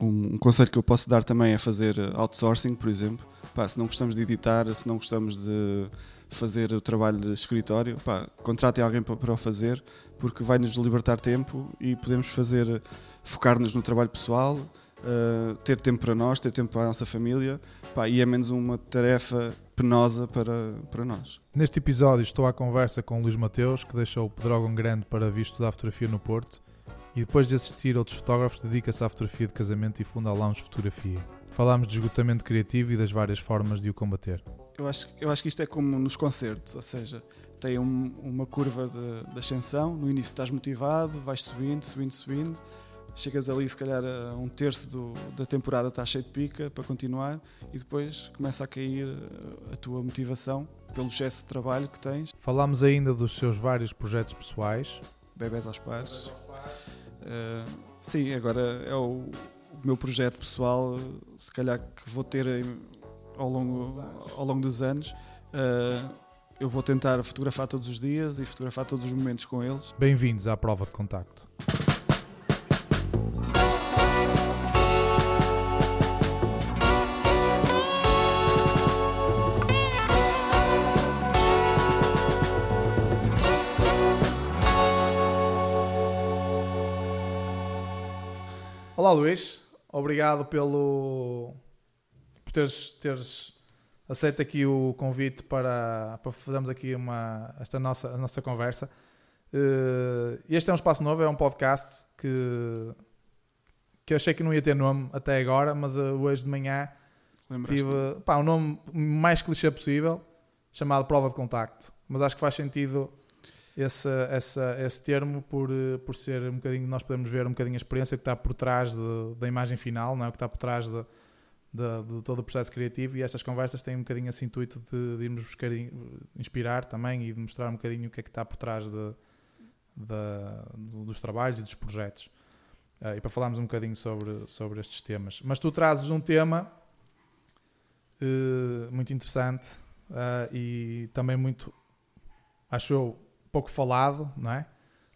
um, um conselho que eu posso dar também é fazer outsourcing, por exemplo. Pá, se não gostamos de editar, se não gostamos de fazer o trabalho de escritório, pá, contratem alguém para, para o fazer, porque vai nos libertar tempo e podemos fazer, focar-nos no trabalho pessoal, uh, ter tempo para nós, ter tempo para a nossa família, pá, e é menos uma tarefa penosa para, para nós. Neste episódio estou à conversa com o Luís Mateus, que deixou o Pedrógão Grande para vir estudar fotografia no Porto, e depois de assistir outros fotógrafos dedica-se à fotografia de casamento e funda a Lounge Fotografia. Falámos de esgotamento criativo e das várias formas de o combater. Eu acho, eu acho que isto é como nos concertos, ou seja, tem um, uma curva de, de, ascensão, no início estás motivado, vais subindo, subindo, subindo, chegas ali se calhar a um terço do, da temporada está cheio de pica para continuar e depois começa a cair a tua motivação pelo excesso de trabalho que tens. Falámos ainda dos seus vários projetos pessoais. Bebés aos pares. Uh, sim, agora é o, o, meu projeto pessoal, se calhar que vou ter ao longo, ao longo dos anos. Uh, eu vou tentar fotografar todos os dias e fotografar todos os momentos com eles. Bem-vindos à prova de contacto. Olá Luís, obrigado pelo por teres, teres aceito aqui o convite para, para fazermos aqui uma, esta nossa, a nossa conversa. Uh, este é um espaço novo, é um podcast que, que eu achei que não ia ter nome até agora, mas uh, hoje de manhã tive pá, um nome mais clichê possível, chamado Prova de Contacto. Mas acho que faz sentido esse, esse, esse termo por, eh, por ser um bocadinho, nós podemos ver um bocadinho a experiência que está por trás de, da imagem final, não é? que está por trás de, de, de, todo o processo criativo e estas conversas têm um bocadinho esse intuito de, de irmos buscar inspirar também e de mostrar um bocadinho o que é que está por trás de, dos trabalhos e dos projetos. Uh, e para falarmos um bocadinho sobre, sobre estes temas. Mas tu trazes um tema uh, muito interessante uh, e também muito, acho eu, pouco falado, não é?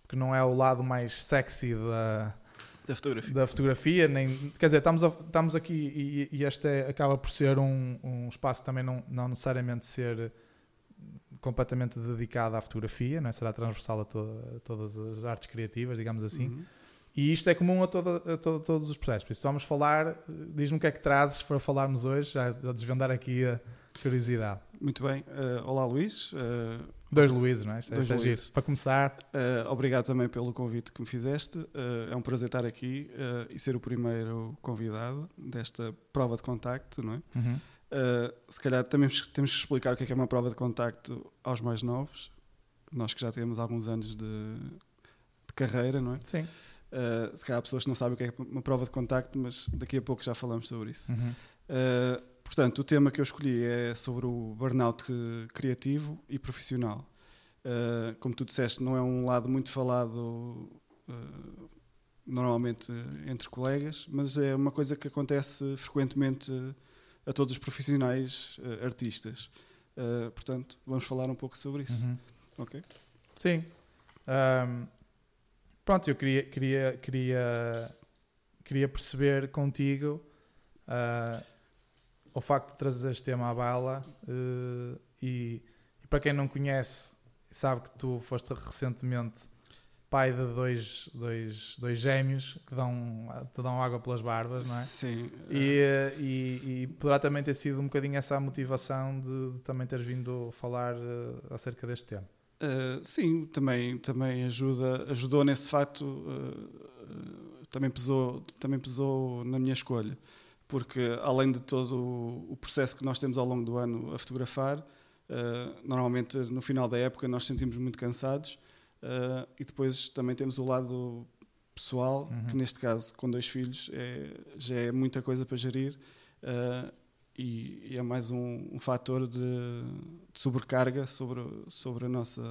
Porque não é o lado mais sexy da, da fotografia. Da fotografia nem, quer dizer, estamos, a, estamos aqui e, e este é, acaba por ser um, um espaço também não, não necessariamente ser completamente dedicado à fotografia, não é? será transversal a, toda, a, todas as artes criativas, digamos assim. Uhum. E isto é comum a, toda, a toda, todos os processos. Por isso, vamos falar. Diz-me o que é que trazes para falarmos hoje, já a desvendar aqui a curiosidade. Muito bem. Uh, olá, Luís. Uh, Dois Luíses, não é? Dois é Luíses. Para começar. Uh, obrigado também pelo convite que me fizeste. é um prazer estar aqui e ser o primeiro convidado desta prova de contacto, não é? Uhum. se calhar também temos que explicar o que é, que é uma prova de contacto aos mais novos. Nós que já temos alguns anos de, de carreira, não é? Sim. se calhar há pessoas que não sabem o que é uma prova de contacto, mas daqui a pouco já falamos sobre isso. Uhum. Portanto, o tema que eu escolhi é sobre o burnout criativo e profissional. Uh, como tu disseste, não é um lado muito falado uh, normalmente entre colegas, mas é uma coisa que acontece frequentemente a todos os profissionais uh, artistas. portanto, vamos falar um pouco sobre isso. Uhum. Ok? Sim. Um, pronto, eu queria, queria, queria, queria perceber contigo o facto de trazer este tema à bala uh, e, e, para quem não conhece sabe que tu foste recentemente pai de dois, dois, dois gêmeos que dão, te dão água pelas barbas, não é? Sim. E, uh, e, e poderá também ter sido um bocadinho essa a motivação de, de também teres vindo falar uh, acerca deste tema. Sim, também, também ajuda, ajudou nesse facto, também, pesou, também pesou na minha escolha porque além de todo o processo que nós temos ao longo do ano a fotografar, uh, normalmente no final da época nós sentimos muito cansados uh, e depois também temos o lado pessoal, uhum. que neste caso com dois filhos é, já é muita coisa para gerir uh, e, e, é mais um, um fator de, de, sobrecarga sobre, sobre a nossa,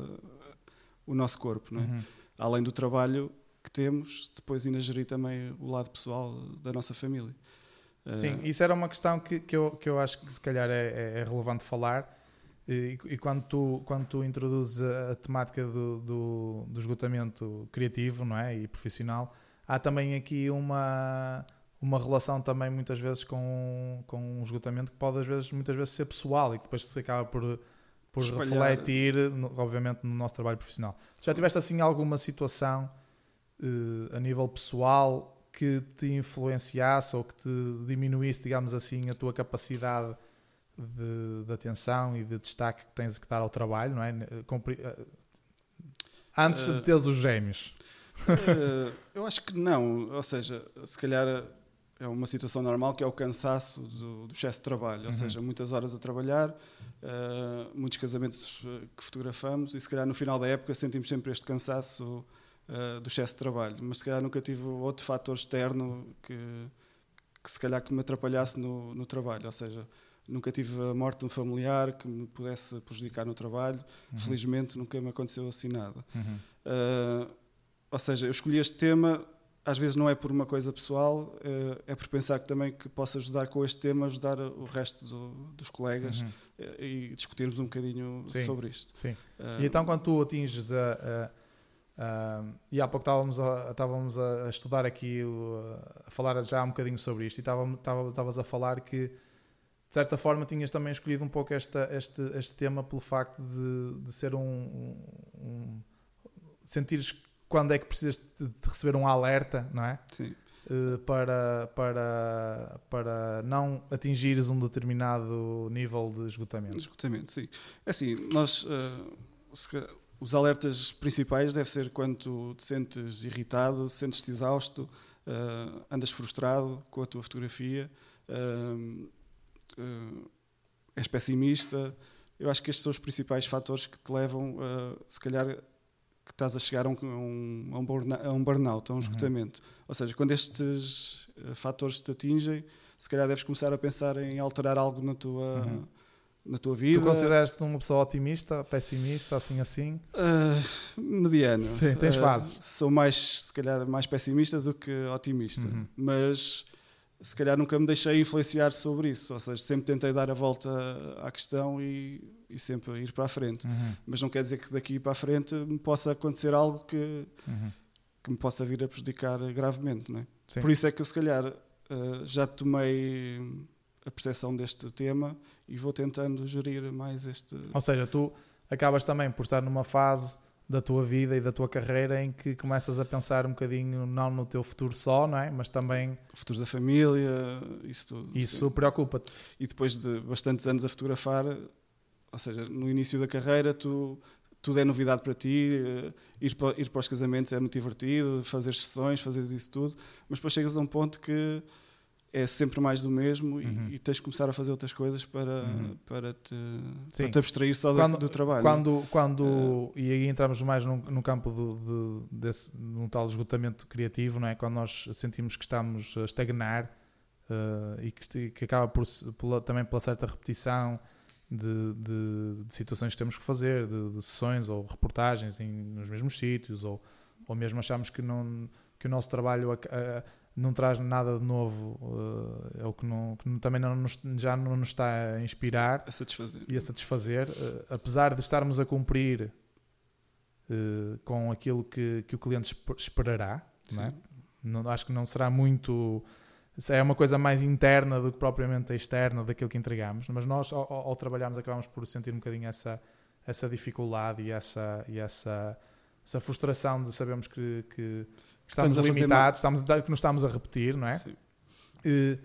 o nosso corpo. Não é? Uhum. Além do trabalho que temos, depois ainda gerir também o lado pessoal da nossa família. Sim, uh, isso era uma questão que, que, eu, que eu acho que se calhar é, é, é relevante falar. E, e, quando, tu, quando tu introduzes a, a temática do, do, do, esgotamento criativo não é? e profissional, há também aqui uma, uma relação também muitas vezes com, com um esgotamento que pode às vezes, muitas vezes ser pessoal e que depois se acaba por, por Espalhar. refletir, obviamente, no nosso trabalho profissional. Já tiveste assim alguma situação eh, a nível pessoal que te influenciasse ou que te diminuísse, digamos assim, a tua capacidade de, de atenção e de destaque que tens que dar ao trabalho, não é? Compre- eh, Antes Eh, de teres os gêmeos. Eh, eu acho que não. Ou seja, se calhar é uma situação normal que é o cansaço do, do excesso de trabalho. Ou Uhum. seja, muitas horas a trabalhar, eh, muitos casamentos eh, que fotografamos e se calhar no final da época sentimos sempre este cansaço eh, do excesso de trabalho. Mas se calhar nunca tive outro fator externo que, que se calhar que me atrapalhasse no, no trabalho. Ou seja, nunca tive a morte de um familiar que me pudesse prejudicar no trabalho. Uhum. Felizmente nunca me aconteceu assim nada. Uhum. Uh, ou seja, eu escolhi este tema, às vezes não é por uma coisa pessoal, uh, é por pensar que também que posso ajudar com este tema, ajudar o resto do- dos colegas Uhum. uh, e discutirmos um bocadinho Sim. sobre isto. Sim. Uh, E então quando tu atinges a, a- e há pouco estávamos a, estávamos a estudar aqui, o- a falar já um bocadinho sobre isto e estava- estavas a falar que de certa forma tinhas também escolhido um pouco esta, este, este tema pelo facto de, de ser um, um, um- sentires quando é que precisas de, de receber um alerta, não é? Sim. Eh, para, para, para não atingires um determinado nível de esgotamento. Esgotamento, sim. É Assim, nós, uh, se ca- os alertas principais deve ser quando tu te sentes irritado, sentes-te exausto, uh, andas frustrado com a tua fotografia, uh, uh, és pessimista. Eu acho que estes são os principais fatores que te levam, uh, se calhar, que estás a chegar a um, a um, a a burnout, a um Uhum. esgotamento. Ou seja, quando estes fatores te atingem, se calhar deves começar a pensar em alterar algo na tua, Uhum. Na tua vida. Tu consideras-te uma pessoa otimista, pessimista, assim assim? Uh, mediano. Sim, tens Uh, fases. Sou mais, se calhar, mais pessimista do que otimista. Uhum. Mas se calhar nunca me deixei influenciar sobre isso. Ou seja, sempre tentei dar a volta à questão e, e sempre ir para a frente. Uhum. Mas não quer dizer que daqui para a frente me possa acontecer algo que, Uhum. que me possa vir a prejudicar gravemente. Não é? Por isso é que eu, se calhar, uh, já tomei a percepção deste tema e vou tentando gerir mais este. Ou seja, tu acabas também por estar numa fase da tua vida e da tua carreira em que começas a pensar um bocadinho não no teu futuro só, não é? Mas também futuro da família, isso tudo. isso preocupa-te. E depois de bastantes anos a fotografar, ou seja, no início da carreira, tu, tudo é novidade para ti, eh, ir para, ir para os casamentos é muito divertido, fazer sessões, fazer isso tudo, mas depois chegas a um ponto que é sempre mais do mesmo e- Uhum. e, tens de começar a fazer outras coisas para, Uhum. para, te, Sim. para te abstrair só do- Quando- do, trabalho. Quando, quando e aí entramos mais no, campo do, de, desse, num tal esgotamento criativo, não é? Quando nós sentimos que estamos a estagnar eh, e que, que acaba por, pela- também pela certa repetição de, de- de situações que temos que fazer, de, de sessões ou reportagens em, nos mesmos sítios, ou, ou mesmo achamos que, não, que o nosso trabalho não traz nada de novo, eh, ou que, não, que também não nos- já não nos está a inspirar a satisfazer. e a satisfazer, eh, apesar de estarmos a cumprir eh, com aquilo que, que o cliente esp- esperará, não é? Não- acho que não será muito. É uma coisa mais interna do que propriamente a externa daquilo que entregamos, mas nós, ao, ao- ao trabalharmos, acabamos por sentir um bocadinho essa, essa dificuldade e essa, e essa, essa frustração de sabermos que, que estamos, Estamos limitados, estamos, que nos estamos a repetir, não é? Sim. Eh,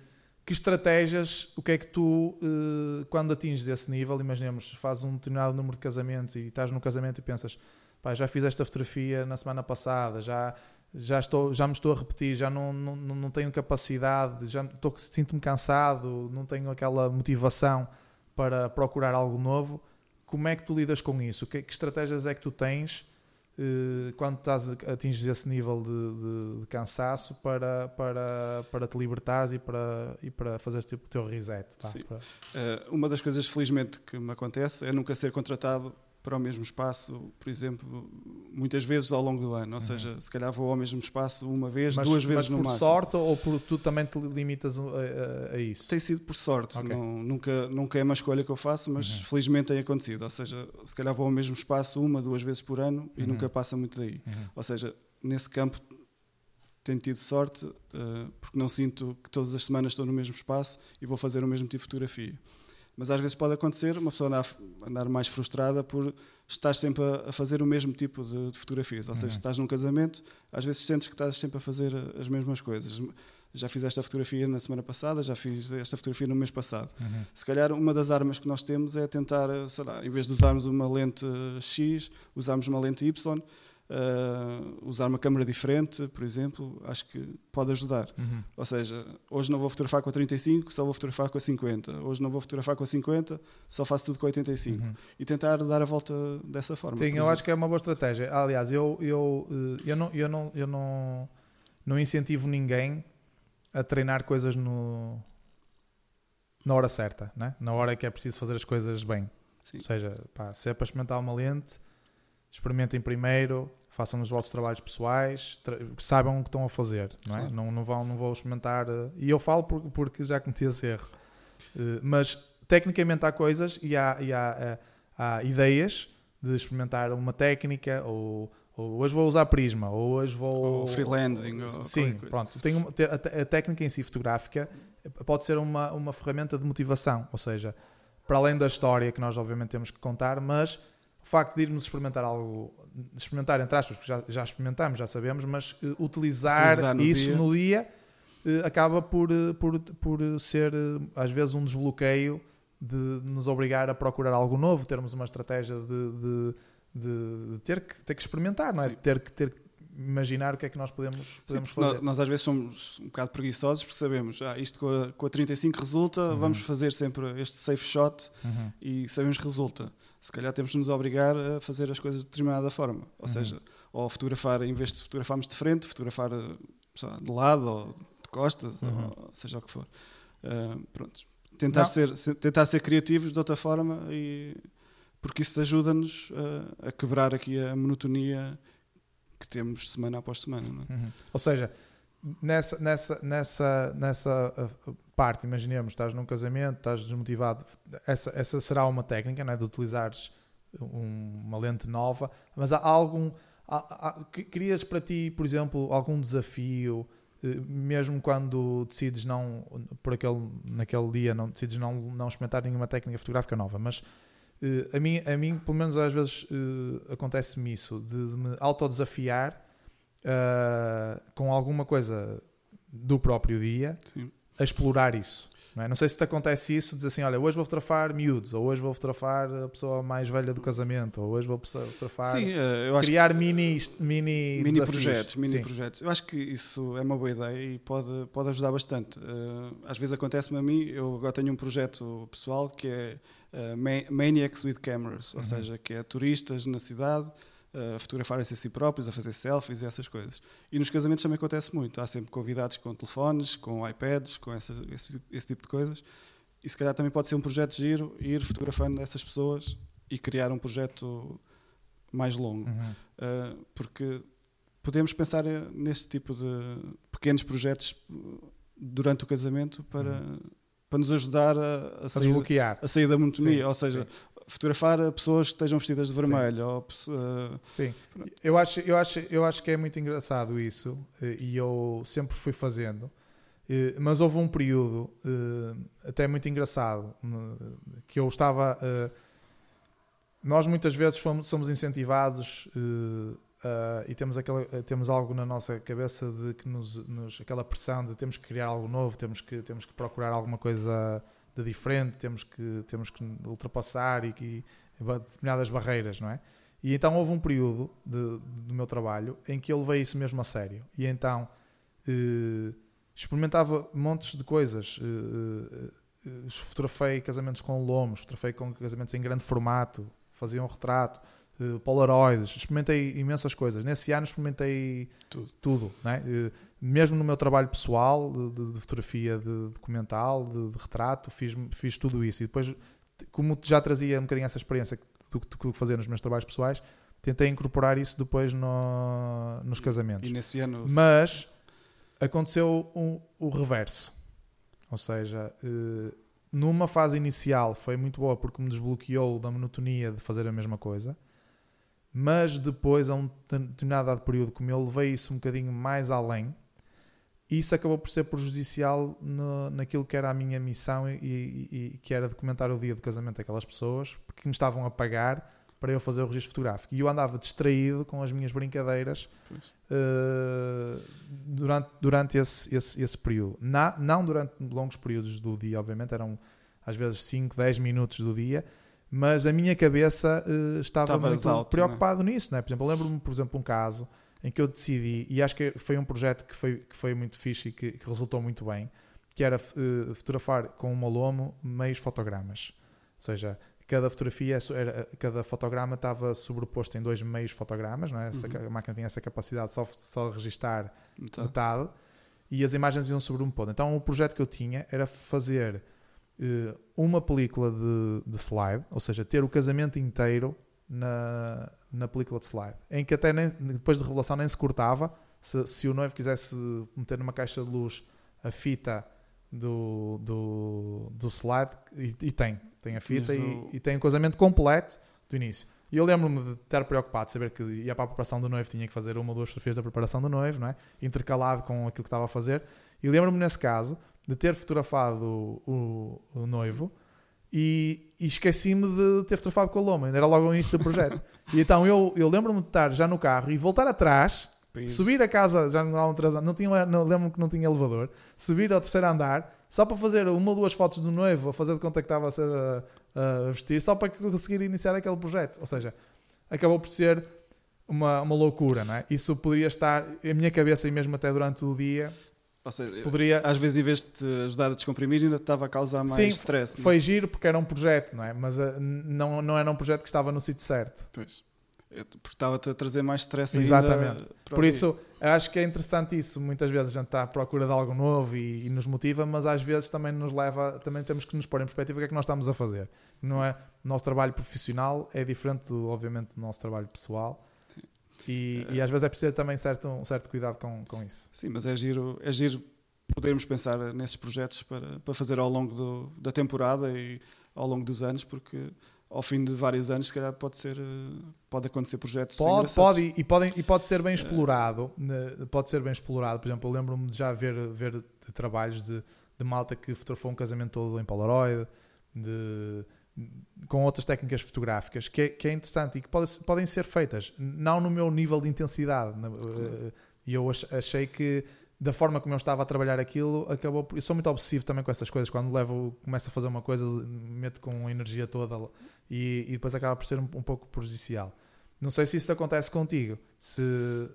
que estratégias, o que é que tu, eh, quando atinges esse nível, imaginemos, fazes um determinado número de casamentos e estás no casamento e pensas, pá, já fiz esta fotografia na semana passada, já, já, estou, já me estou a repetir, já não, não, não tenho capacidade, já sinto-me cansado, não tenho aquela motivação para procurar algo novo. Como é que tu lidas com isso? Que, que estratégias é que tu tens quando estás atinges esse nível de, de- de cansaço para, para, para te libertares e para, e para fazeres tipo, o teu reset. Sim. para- Uh, uma das coisas, felizmente, que me acontece é nunca ser contratado para o mesmo espaço, por exemplo, muitas vezes ao longo do ano. Ou Uhum. seja, se calhar vou ao mesmo espaço uma vez, mas, duas mas vezes no por máximo. sorte ou por tu também te limitas a, a- a isso? Tem sido por sorte, Ok. não, nunca, nunca é uma escolha que eu faço, mas Uhum. felizmente tem acontecido. Ou seja, se calhar vou ao mesmo espaço uma, duas vezes por ano e Uhum. nunca passa muito daí. Uhum. Ou seja, nesse campo tenho tido sorte, uh, porque não sinto que todas as semanas estou no mesmo espaço e vou fazer o mesmo tipo de fotografia. Mas às vezes pode acontecer uma pessoa andar, andar mais frustrada por estar sempre a, a fazer o mesmo tipo de, de fotografias. Ou seja, uhum. se estás num casamento, às vezes sentes que estás sempre a fazer as mesmas coisas. Já fiz esta fotografia na semana passada, já fiz esta fotografia no mês passado. Uhum. Se calhar uma das armas que nós temos é tentar, sei lá, em vez de usarmos uma lente X, usarmos uma lente Y Uh, usar uma câmera diferente, por exemplo, acho que pode ajudar. Uhum. Ou seja, hoje não vou fotografar com a 35, só vou fotografar com a 50. Hoje não vou fotografar com a 50, só faço tudo com a 85. Uhum. E tentar dar a volta dessa forma. Sim, eu exemplo. acho que é uma boa estratégia. Aliás, eu, eu, eh, eu, não, eu, não, eu não, não incentivo ninguém a treinar coisas no, na hora certa, né? na hora que é preciso fazer as coisas bem. Sim. Ou seja, pá, se é para experimentar uma lente experimentem primeiro, façam os vossos trabalhos pessoais, tra saibam o que estão a fazer, não é? Claro. Não, não, vão, não vão experimentar. Uh, e eu falo por, porque já cometi esse erro. Uh, mas tecnicamente há coisas e há, e há, uh, há ideias de experimentar uma técnica ou, ou, hoje vou usar prisma ou hoje vou ou freelancing ou sim pronto tenho a, técnica em si fotográfica pode ser uma, uma ferramenta de motivação ou seja para além da história que nós obviamente temos que contar mas o facto de irmos experimentar algo, experimentar entre aspas, porque já, já experimentamos, já sabemos, mas uh, utilizar, utilizar no isso dia. no dia uh, acaba por, uh, por, por ser às vezes um desbloqueio de nos obrigar a procurar algo novo, termos uma estratégia de, de, de, ter, que, ter que experimentar, não é? Ter que ter imaginar o que é que nós podemos, podemos Sim, fazer. Nós, nós, às vezes somos um bocado preguiçosos porque sabemos, ah, isto com a, com a 35 resulta, uhum. vamos fazer sempre este safe shot uhum. e sabemos que resulta se calhar temos de nos obrigar a fazer as coisas de determinada forma. Ou uhum. seja, ou fotografar, em vez de fotografarmos de frente, fotografar lá, de lado ou de costas, uhum. ou seja o que for. Uh, pronto. Tentar ser, tentar ser criativos de outra forma e porque isso ajuda-nos a, a, quebrar aqui a monotonia que temos semana após semana. É? Uhum. Ou seja, nessa, nessa, nessa, nessa uh, parte, imaginemos, estás num casamento, estás desmotivado, essa, essa será uma técnica não é, de utilizares um, uma lente nova, mas há algum. Há, há, querias para ti, por exemplo, algum desafio, eh, mesmo quando decides não, por aquele, naquele dia, não decides não, não experimentar nenhuma técnica fotográfica nova, mas uh, a, mim, a mim, pelo menos às vezes, acontece-me isso, de, de me autodesafiar uh, com alguma coisa do próprio dia Sim. a explorar isso. Não, é? não, sei se te acontece isso, diz assim, olha, hoje vou fotografar miúdos, ou hoje vou fotografar a pessoa mais velha do casamento, ou hoje vou fotografar... Sim, eh, criar que, mini, mini, mini projetos, mini Sim. projetos. Eu acho que isso é uma boa ideia e pode, pode ajudar bastante. Eh, às vezes acontece-me a mim, eu agora tenho um projeto pessoal que é Maniacs with Cameras, ou uhum. seja, que é turistas na cidade a fotografarem-se a si próprios, a fazer selfies e essas coisas. E nos casamentos também acontece muito. Há sempre convidados com telefones, com iPads, com essa, esse, esse, tipo de coisas. E se calhar também pode ser um projeto de giro, ir fotografando essas pessoas e criar um projeto mais longo. Uhum. Uh, porque podemos pensar nesse tipo de pequenos projetos durante o casamento para, uhum. para nos ajudar a, a, sair, a sair da monotonia. Ou seja, sim fotografar pessoas que estejam vestidas de vermelho. Sim. Ou, uh, Sim. Eu acho, eu, acho, eu acho que é muito engraçado isso eh, e eu sempre fui fazendo. Eh, mas houve um período até muito engraçado que eu estava. Nós muitas vezes fomos, somos incentivados e temos, aquela, temos algo na nossa cabeça de que nos, nos, aquela pressão de temos que criar algo novo, temos que, temos que procurar alguma coisa de diferente, temos que, temos que ultrapassar e, e determinadas barreiras, não é? E então houve um período de, do meu trabalho em que eu levei isso mesmo a sério. E então eh, experimentava montes de coisas. Eh, eh, fotografei casamentos com lomos, fotografei com casamentos em grande formato, fazia um retrato, eh, polaroids, experimentei imensas coisas. Nesse ano experimentei tudo, tudo né? Mesmo no meu trabalho pessoal de, de fotografia de documental, de, de, retrato, fiz, fiz tudo isso. E depois, como já trazia um bocadinho essa experiência do que fazia nos meus trabalhos pessoais, tentei incorporar isso depois no, nos casamentos. E nesse ano... Mas aconteceu um, o reverso. Ou seja, eh, numa fase inicial foi muito boa porque me desbloqueou da monotonia de fazer a mesma coisa mas depois, a um determinado período, como eu levei isso um bocadinho mais além, isso acabou por ser prejudicial no, naquilo que era a minha missão e, e, e, que era documentar o dia do casamento daquelas pessoas, porque me estavam a pagar para eu fazer o registro fotográfico. E eu andava distraído com as minhas brincadeiras uh, durante, durante esse, esse, esse período. Na, não durante longos períodos do dia, obviamente, eram às vezes 5, 10 minutos do dia, mas a minha cabeça uh, estava Estavas muito alto, preocupado né? nisso. Né? Por exemplo, lembro-me, por exemplo, um caso em que eu decidi, e acho que foi um projeto que foi, que foi muito fixe e que, que resultou muito bem, que era uh, fotografar com uma lomo meios fotogramas. Ou seja, cada fotografia, era, cada fotograma estava sobreposto em dois meios fotogramas, não é? Essa, uhum. a máquina tinha essa capacidade de só, só registar metade. metade. e as imagens iam sobrepondo. Então o projeto que eu tinha era fazer uh, uma película de, de slide, ou seja, ter o casamento inteiro na, na película de slide, em que até nem, depois de revelação nem se cortava. Se, se o noivo quisesse meter numa caixa de luz a fita do, do, do slide, e, e tem, tem a fita e, e, tem o casamento completo do início. E eu lembro-me de estar preocupado, de saber que ia para a preparação do noivo, tinha que fazer uma ou duas fotografias da preparação do noivo, não é? intercalado com aquilo que estava a fazer. E lembro-me nesse caso de ter fotografado o, o, o noivo e, e esqueci-me de ter fotografado com a Loma, ainda era logo o início do projeto. e então eu, eu lembro-me de estar já no carro e voltar atrás, subir a casa, já não, não tinha, não, lembro-me que não tinha elevador, subir ao terceiro andar, só para fazer uma ou duas fotos do noivo, a fazer de conta que estava a, ser, a, a vestir, só para conseguir iniciar aquele projeto. Ou seja, acabou por ser uma, uma loucura, não é? Isso poderia estar, a minha cabeça, e mesmo até durante o dia, ou seja, Poderia... às vezes, em vez de te ajudar a descomprimir, ainda estava a causar mais Sim, stress. É? Foi giro porque era um projeto, não é? Mas uh, não, não era um projeto que estava no sítio certo. Pois. Porque estava-te a trazer mais stress Exatamente. Por isso, acho que é interessante isso. Muitas vezes a gente está à procura de algo novo e, e, nos motiva, mas às vezes também nos leva, também temos que nos pôr em perspectiva o que é que nós estamos a fazer. Não é? O nosso trabalho profissional é diferente, do, obviamente, do nosso trabalho pessoal. E, e, às vezes é preciso também certo, um certo cuidado com, com isso. Sim, mas é giro, é giro podermos pensar nesses projetos para, para fazer ao longo do, da temporada e ao longo dos anos, porque ao fim de vários anos, se calhar pode ser pode acontecer projetos pode pode e pode e pode ser bem explorado pode ser bem explorado. Por exemplo eu lembro-me de já ver ver de trabalhos de, de malta que fotografou um casamento todo em Polaroid de com outras técnicas fotográficas que é, que é interessante e que pode, podem ser feitas, não no meu nível de intensidade. Eh, e eu achei que da forma como eu estava a trabalhar aquilo, acabou por... Eu sou muito obsessivo também com essas coisas. Quando levo, começo a fazer uma coisa, meto com a energia toda e, e depois acaba por ser um, um, pouco prejudicial. Não sei se isso acontece contigo. Se,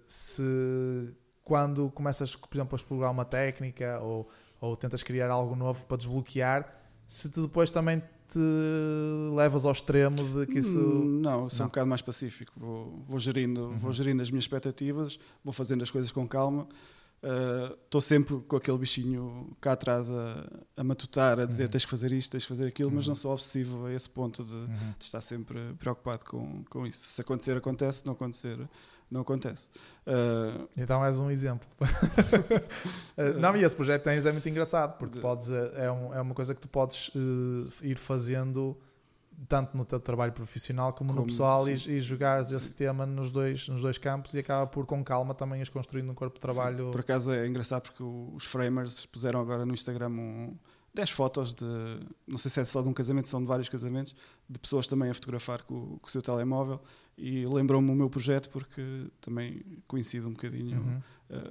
se quando começas, por exemplo, a explorar uma técnica ou, ou tentas criar algo novo para desbloquear, se tu depois também te levas ao extremo de que isso. Hum, não, sou não. um bocado mais pacífico. Vou, vou, gerindo, uhum. vou gerindo as minhas expectativas, vou fazendo as coisas com calma. Estou uh, sempre com aquele bichinho cá atrás a, a matutar, a dizer uhum. tens que fazer isto, tens que fazer aquilo, uhum. mas não sou obsessivo a esse ponto de, uhum. de, estar sempre preocupado com, com isso. Se acontecer, acontece, não acontecer, não acontece. Uh, então és um exemplo. uh, não, e esse projeto que tens é muito engraçado, porque podes, é, um, é uma coisa que tu podes uh, ir fazendo tanto no teu trabalho profissional como, como no pessoal e, e jogares sim. esse tema nos dois, nos dois campos e acaba por com calma também as construindo um corpo de trabalho. Sim. Por acaso é engraçado porque os framers puseram agora no Instagram um, 10 fotos de, não sei se é só de um casamento, são de vários casamentos, de pessoas também a fotografar com, com o seu telemóvel e lembrou-me o meu projeto porque também coincide um bocadinho uhum.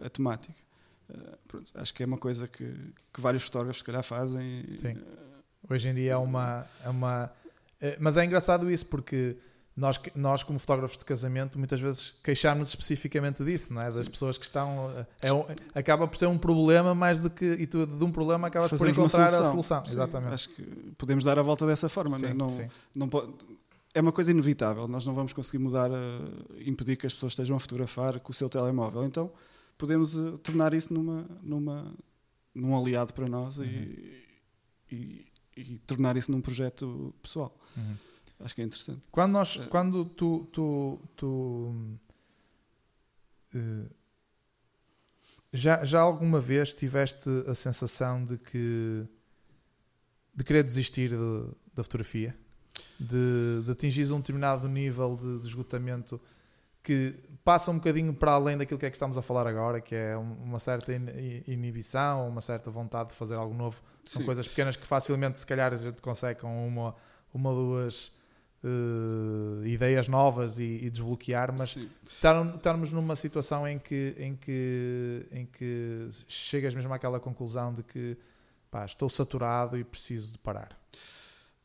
a, a, temática. Uh, pronto, acho que é uma coisa que, que vários fotógrafos se calhar fazem. Sim. Uh, Hoje em dia é uma, é uma. Mas é engraçado isso porque nós, nós, como fotógrafos de casamento, muitas vezes queixamos especificamente disso, não é? Das Sim. pessoas que estão. É um, acaba por ser um problema mais do que. E tu, de um problema acabas por encontrar solução. a solução. Sim, Exatamente. Acho que podemos dar a volta dessa forma, sim, não, é? não, não é uma coisa inevitável. Nós não vamos conseguir mudar, impedir que as pessoas estejam a fotografar com o seu telemóvel. Então podemos uh, tornar isso numa, numa, num aliado para nós uhum. e, e, e, tornar isso num projeto pessoal. Uhum. Acho que é interessante. Quando, nós, é. quando tu, tu, tu uh, já, já alguma vez tiveste a sensação de que de querer desistir de, da fotografia? De, de atingir um determinado nível de, de esgotamento que passa um bocadinho para além daquilo que é que estamos a falar agora, que é uma certa inibição, uma certa vontade de fazer algo novo. São Sim. coisas pequenas que facilmente, se calhar, a gente consegue com uma, uma duas uh, ideias novas e, e desbloquear, mas estarmos numa situação em que, em, que, em que chegas mesmo àquela conclusão de que pá, estou saturado e preciso de parar.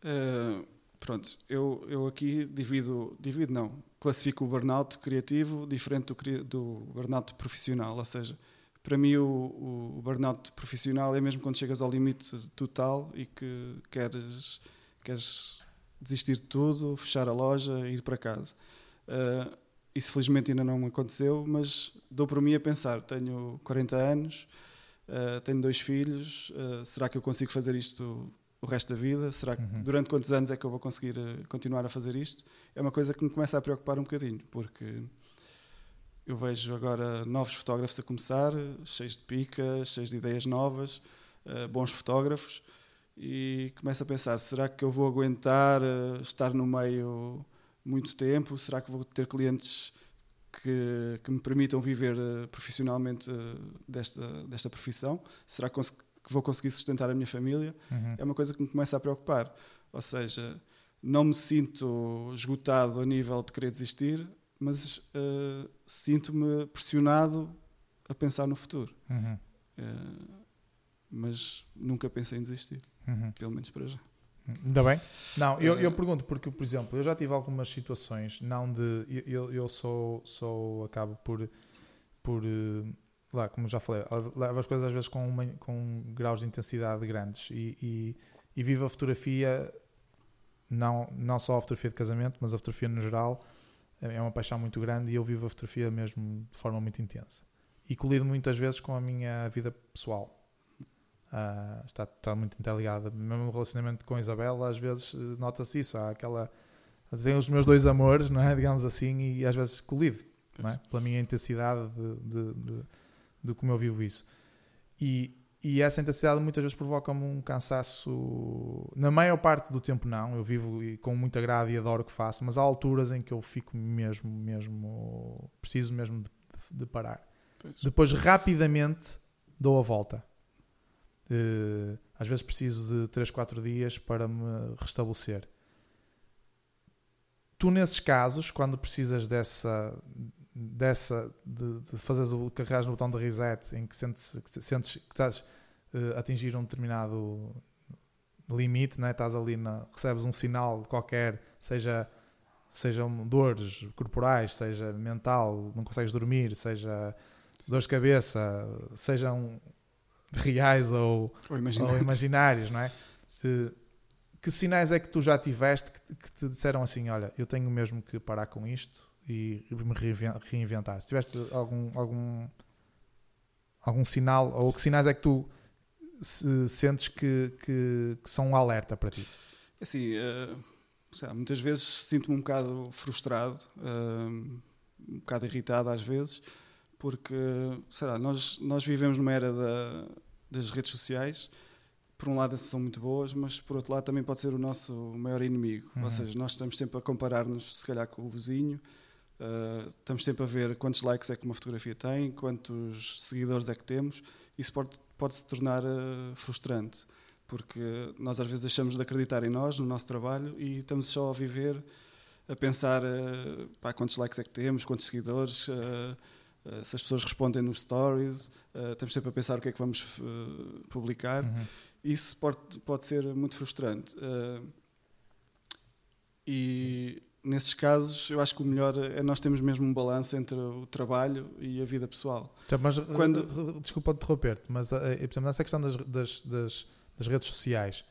Uh, pronto, eu, eu aqui divido, divido não, classifico o burnout criativo diferente do, do burnout profissional, ou seja, para mim o, o burnout profissional é mesmo quando chegas ao limite total e que queres, queres desistir de tudo, fechar a loja e ir para casa. Uh, isso felizmente ainda não aconteceu, mas dou por mim a pensar: tenho 40 anos, uh, tenho dois filhos, uh, será que eu consigo fazer isto o resto da vida? Será que uhum. durante quantos anos é que eu vou conseguir continuar a fazer isto? É uma coisa que me começa a preocupar um bocadinho, porque eu vejo agora novos fotógrafos a começar, cheios de pica, cheios de ideias novas, bons fotógrafos e começo a pensar: será que eu vou aguentar uh, estar no meio muito tempo? Será que vou ter clientes que, que me permitam viver uh, profissionalmente uh, desta, desta profissão? Será que, que, vou conseguir sustentar a minha família? Uhum. É uma coisa que me começa a preocupar. Ou seja, não me sinto esgotado a nível de querer desistir, mas sinto-me pressionado a pensar no futuro. Uhum. mas nunca pensei em desistir. Uhum. Pelo menos para já. Ainda bem? Não, eu, eu pergunto porque, por exemplo, eu já tive algumas situações, não de. Eu, eu sou, sou. acabo por. por eh, lá, como já falei, levo as coisas às vezes com, uma, com graus de intensidade grandes e, e, e vivo a fotografia, não, não só a fotografia de casamento, mas a fotografia no geral, é uma paixão muito grande e eu vivo a fotografia mesmo de forma muito intensa. E colido muitas vezes com a minha vida pessoal. Uh, está, está muito interligada. Mesmo o relacionamento com a Isabela, às vezes eh, nota-se isso. Há aquela. Tenho os meus dois amores, não é? digamos assim, e às vezes colido não é? pela minha intensidade de, de, de, de como eu vivo isso. E, e essa intensidade muitas vezes provoca-me um cansaço. Na maior parte do tempo, não. Eu vivo com muita grade e adoro o que faço, mas há alturas em que eu fico mesmo, mesmo. preciso mesmo de, de parar. Pois. Depois, rapidamente, dou a volta às vezes preciso de 3, 4 dias para me restabelecer. Tu, nesses casos, quando precisas dessa, dessa de, de fazeres o carregar no botão de reset, em que sentes que, sentes que estás uh, a atingir um determinado limite, né? estás ali, na, recebes um sinal qualquer, seja sejam dores corporais, seja mental, não consegues dormir, seja dores de cabeça, sejam reais ou, ou, imaginários. ou imaginários, não é? que sinais é que tu já tiveste que, que, te disseram assim, olha, eu tenho mesmo que parar com isto e me reinventar? Se tiveste algum, algum, algum sinal, ou que sinais é que tu se, sentes que, que, que, são um alerta para ti? Assim, uh, muitas vezes sinto-me um bocado frustrado, uh, um bocado irritado às vezes, porque, será, nós, nós vivemos numa era da, das redes sociais. Por um lado são muito boas, mas por outro lado também pode ser o nosso maior inimigo. Uhum. Ou seja, nós estamos sempre a comparar-nos, se calhar, com o vizinho, uh, estamos sempre a ver quantos likes é que uma fotografia tem, quantos seguidores é que temos. Isso pode, pode se tornar uh, frustrante, porque nós às vezes deixamos de acreditar em nós, no nosso trabalho, e estamos só a viver, a pensar uh, pá, quantos likes é que temos, quantos seguidores. Uh, eh, se as pessoas respondem nos stories, uh, estamos sempre a pensar o que é que vamos uh, publicar. Uhum. Isso pode, pode ser muito frustrante. E nesses casos, eu acho que o melhor é nós termos mesmo um balanço entre o trabalho e a vida pessoal. Então, mas, Quando... Desculpa interromper-te, mas por nessa questão das, das, das, das redes sociais,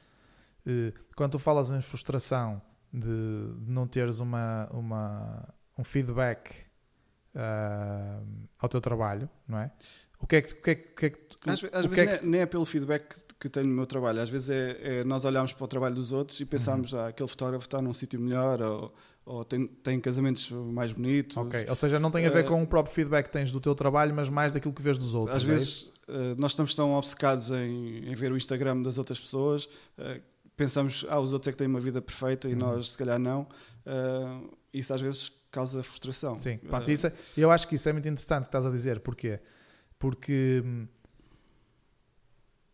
quando tu falas em frustração de, de não teres uma, uma, um feedback uh, ao teu trabalho, não é? O que é que, o que, é, que, é que às, às vezes é que... nem é pelo feedback que tenho no meu trabalho, às vezes é, é nós olhamos para o trabalho dos outros e pensamos, uhum. ah, aquele fotógrafo está num sítio melhor ou, ou tem, tem casamentos mais bonitos. Ok, ou seja, não tem a ver uh, com o próprio feedback que tens do teu trabalho, mas mais daquilo que vês dos outros. Às é vezes uh, nós estamos tão obcecados em, em, ver o Instagram das outras pessoas, pensamos, ah, os outros é que têm uma vida perfeita e uhum. nós se calhar não. isso às vezes causa frustração. Sim, pronto, Uh, isso é- eu acho que isso é muito interessante que estás a dizer. Porquê? Porque. hum,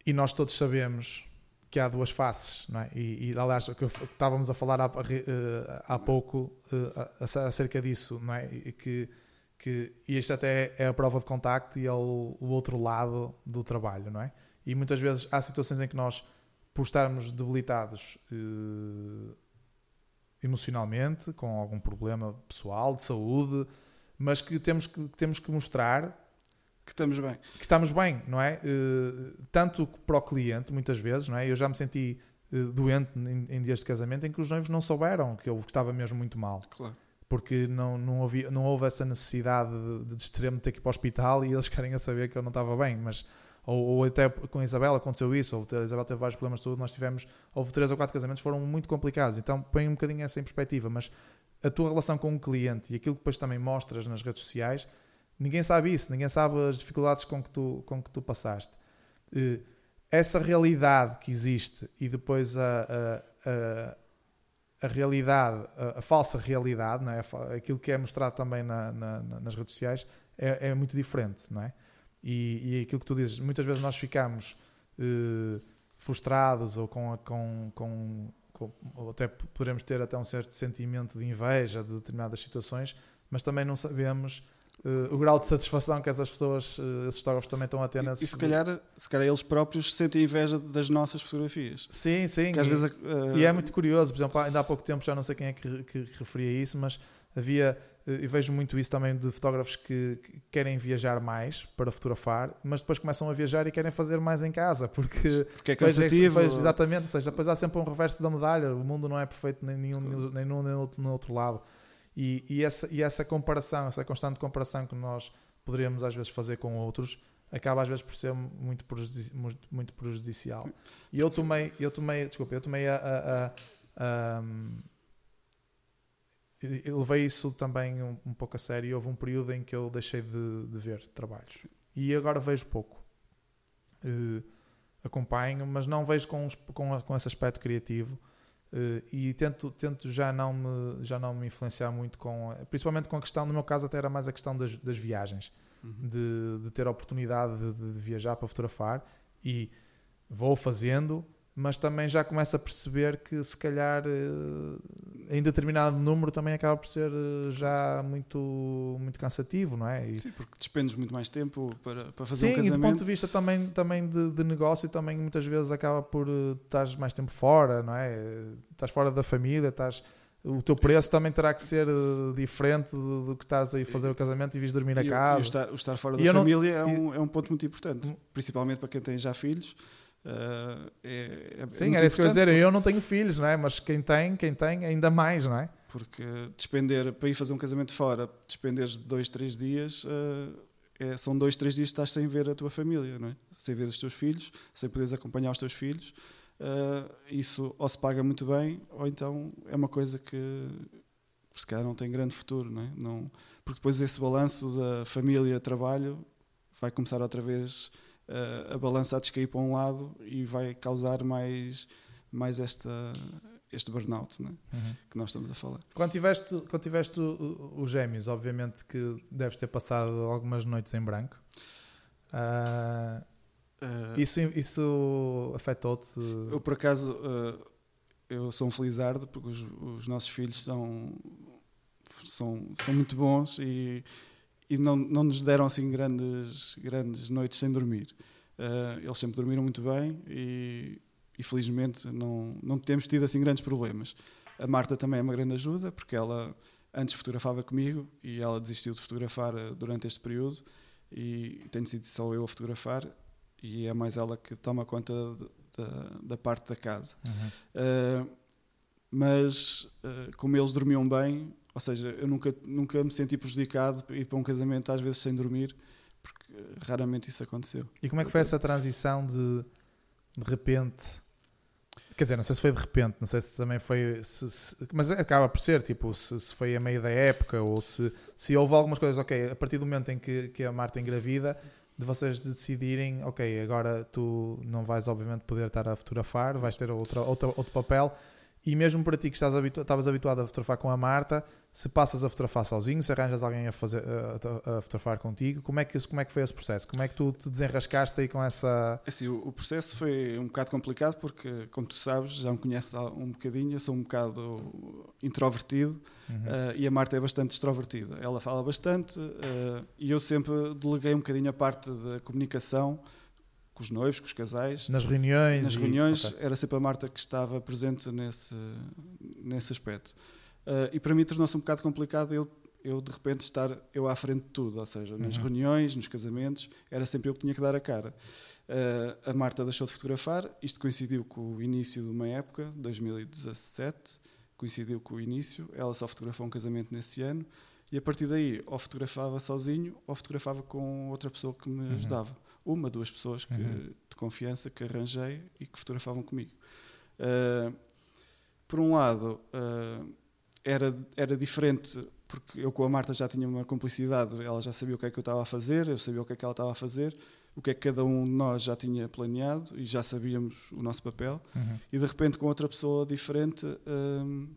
E nós todos sabemos que há duas faces, não é? E, e aliás, o que estávamos a falar há, eh, há pouco eh, a- acerca disso, não é? E que, que e isto até é a prova de contacto e é o, o outro lado do trabalho, não é? E muitas vezes há situações em que nós, por estarmos debilitados eh, emocionalmente, com algum problema pessoal, de saúde, mas que temos que, que temos que mostrar que estamos bem. que estamos bem, não é? Eh, tanto para o cliente, muitas vezes, não é? Eu já me senti eh, doente em, em dias de casamento em que os noivos não souberam que eu estava mesmo muito mal, Claro. porque não, não, havia, não houve essa necessidade de, de extremo ter que ir para o hospital e eles querem a saber que eu não estava bem, mas ou, ou até com a Isabela aconteceu isso, ou a Isabela teve vários problemas de saúde, nós tivemos, houve três ou quatro casamentos foram muito complicados, então põe um bocadinho essa em perspectiva, mas a tua relação com o cliente e aquilo que depois também mostras nas redes sociais, ninguém sabe isso, ninguém sabe as dificuldades com que tu, com que tu passaste. Eh, Essa realidade que existe e depois a, a, a, a realidade, a, a falsa realidade, não é? Aquilo que é mostrado também na- na- nas redes sociais é, é muito diferente, não é? E, e aquilo que tu dizes, muitas vezes nós ficamos eh, frustrados ou com, com, com, com- ou até poderemos ter até um certo sentimento de inveja de determinadas situações, mas também não sabemos eh, o grau de satisfação que essas pessoas, eh, esses fotógrafos também estão a ter E, nesses... e se, calhar, se calhar eles próprios sentem inveja das nossas fotografias. Sim, sim. E- vezes, uh, E é muito curioso, por exemplo, ainda há pouco tempo, já não sei quem é que, que referia isso, mas havia, eh, eu vejo muito isso também de fotógrafos que, que querem viajar mais para fotografar, mas depois começam a viajar e querem fazer mais em casa, porque porque é depois cansativo. depois, exatamente, ou seja, depois há sempre um reverso da medalha, o mundo não é perfeito nem nenhum, Claro. nem num nem outro, no outro lado. E, e, essa, e essa comparação, essa constante comparação que nós poderíamos às vezes fazer com outros, acaba às vezes por ser muito, prejudici- muito, muito prejudicial. E eu tomei, eu tomei, desculpa, eu tomei a, a- a- a- eu levei isso também um, um pouco a sério e houve um período em que eu deixei de, de ver trabalhos. E agora vejo pouco. Eh, acompanho, mas não vejo com, com, com esse aspecto criativo. Eh, e tento, tento já, não me, já não me influenciar muito com, principalmente com a questão, no meu caso até era mais a questão das, das viagens Uhum. de, de ter a oportunidade de, de viajar para fotografar e vou fazendo, mas também já começo a perceber que se calhar eh, em determinado número também acaba por ser eh, já muito, muito cansativo, não é? E- Sim, porque despendes muito mais tempo para, para fazer Sim, um e do casamento. ponto de vista também, também de, de negócio, também muitas vezes acaba por eh, estás mais tempo fora, não é? Estás fora da família, estás, o teu preço também terá que ser eh, diferente do, do que estás aí fazer o casamento e vis dormir a E o- casa. E o estar, o estar fora E da eu não- família é, e- um, é um ponto muito importante, Hum. principalmente para quem tem já filhos. Uh, é, é Sim, era isso que eu ia dizer. importante Eu não tenho filhos, não é? Mas quem tem, quem tem, ainda mais, não é? Porque despender, para ir fazer um casamento fora, despenderes dois, três dias, uh, é- são dois, três dias que estás sem ver a tua família, não é? sem ver os teus filhos, sem poderes acompanhar os teus filhos. Uh, isso ou se paga muito bem, ou então é uma coisa que se calhar não tem grande futuro, não é? Não, porque depois esse balanço da família-trabalho vai começar outra vez a balança a descair para um lado e vai causar mais, mais esta, este burnout não é? que nós estamos a falar. Quando tiveste, quando tiveste os gêmeos, obviamente que deves ter passado algumas noites em branco. Ah, Uh, isso, isso afetou-te? Eu, por acaso, uh, eu sou um felizardo porque os, os nossos filhos são, são, são muito bons e, e não, não nos deram assim grandes, grandes noites sem dormir. Uh, eles sempre dormiram muito bem e, e felizmente não, não temos tido assim grandes problemas. A Marta também é uma grande ajuda porque ela antes fotografava comigo e ela desistiu de fotografar uh, durante este período e tenho sido só eu a fotografar e é mais ela que toma conta de- da, da parte da casa. Uhum. Uh, mas uh, como eles dormiam bem, ou seja, eu nunca, nunca me senti prejudicado ir para um casamento às vezes sem dormir, porque raramente isso aconteceu. E como é que foi essa transição de de repente? Quer dizer, não sei se foi de repente, não sei se também foi. se- se- mas acaba por ser, tipo, se, se foi a meio da época ou se, se houve algumas coisas, ok, a partir do momento em que, que a Marta engravida, de vocês decidirem, ok, agora tu não vais obviamente poder estar a fotografar, vais ter outra, outra, outro papel. E mesmo para ti que estás habitu estavas habituado a fotografar com a Marta, se passas a fotografar sozinho, se arranjas alguém a, fazer, a, a, fotografar contigo, como é, que, como é que foi esse processo? Como é que tu te desenrascaste aí com essa. Assim, o, o processo foi um bocado complicado porque, como tu sabes, já me conheces um bocadinho, eu sou um bocado introvertido uhum. uh, e a Marta é bastante extrovertida. Ela fala bastante uh, e eu sempre deleguei um bocadinho a parte da comunicação com os noivos, com os casais. Nas reuniões? Nas e... reuniões, okay. era sempre a Marta que estava presente nesse, nesse aspecto. Uh, e para mim tornou-se um bocado complicado eu, eu, de repente, estar eu à frente de tudo. Ou seja, nas uhum. reuniões, nos casamentos, era sempre eu que tinha que dar a cara. Uh, a Marta deixou de fotografar, isto coincidiu com o início de uma época, 2017, coincidiu com o início, ela só fotografou um casamento nesse ano, e a partir daí, ou fotografava sozinho, ou fotografava com outra pessoa que me uhum. ajudava uma, duas pessoas que, uhum. de confiança que arranjei e que fotografavam comigo. Uh, por um lado, uh, era, era diferente porque eu com a Marta já tinha uma cumplicidade, ela já sabia o que é que eu estava a fazer, eu sabia o que é que ela estava a fazer, o que é que cada um de nós já tinha planeado e já sabíamos o nosso papel. Uhum. E de repente, com outra pessoa diferente, um,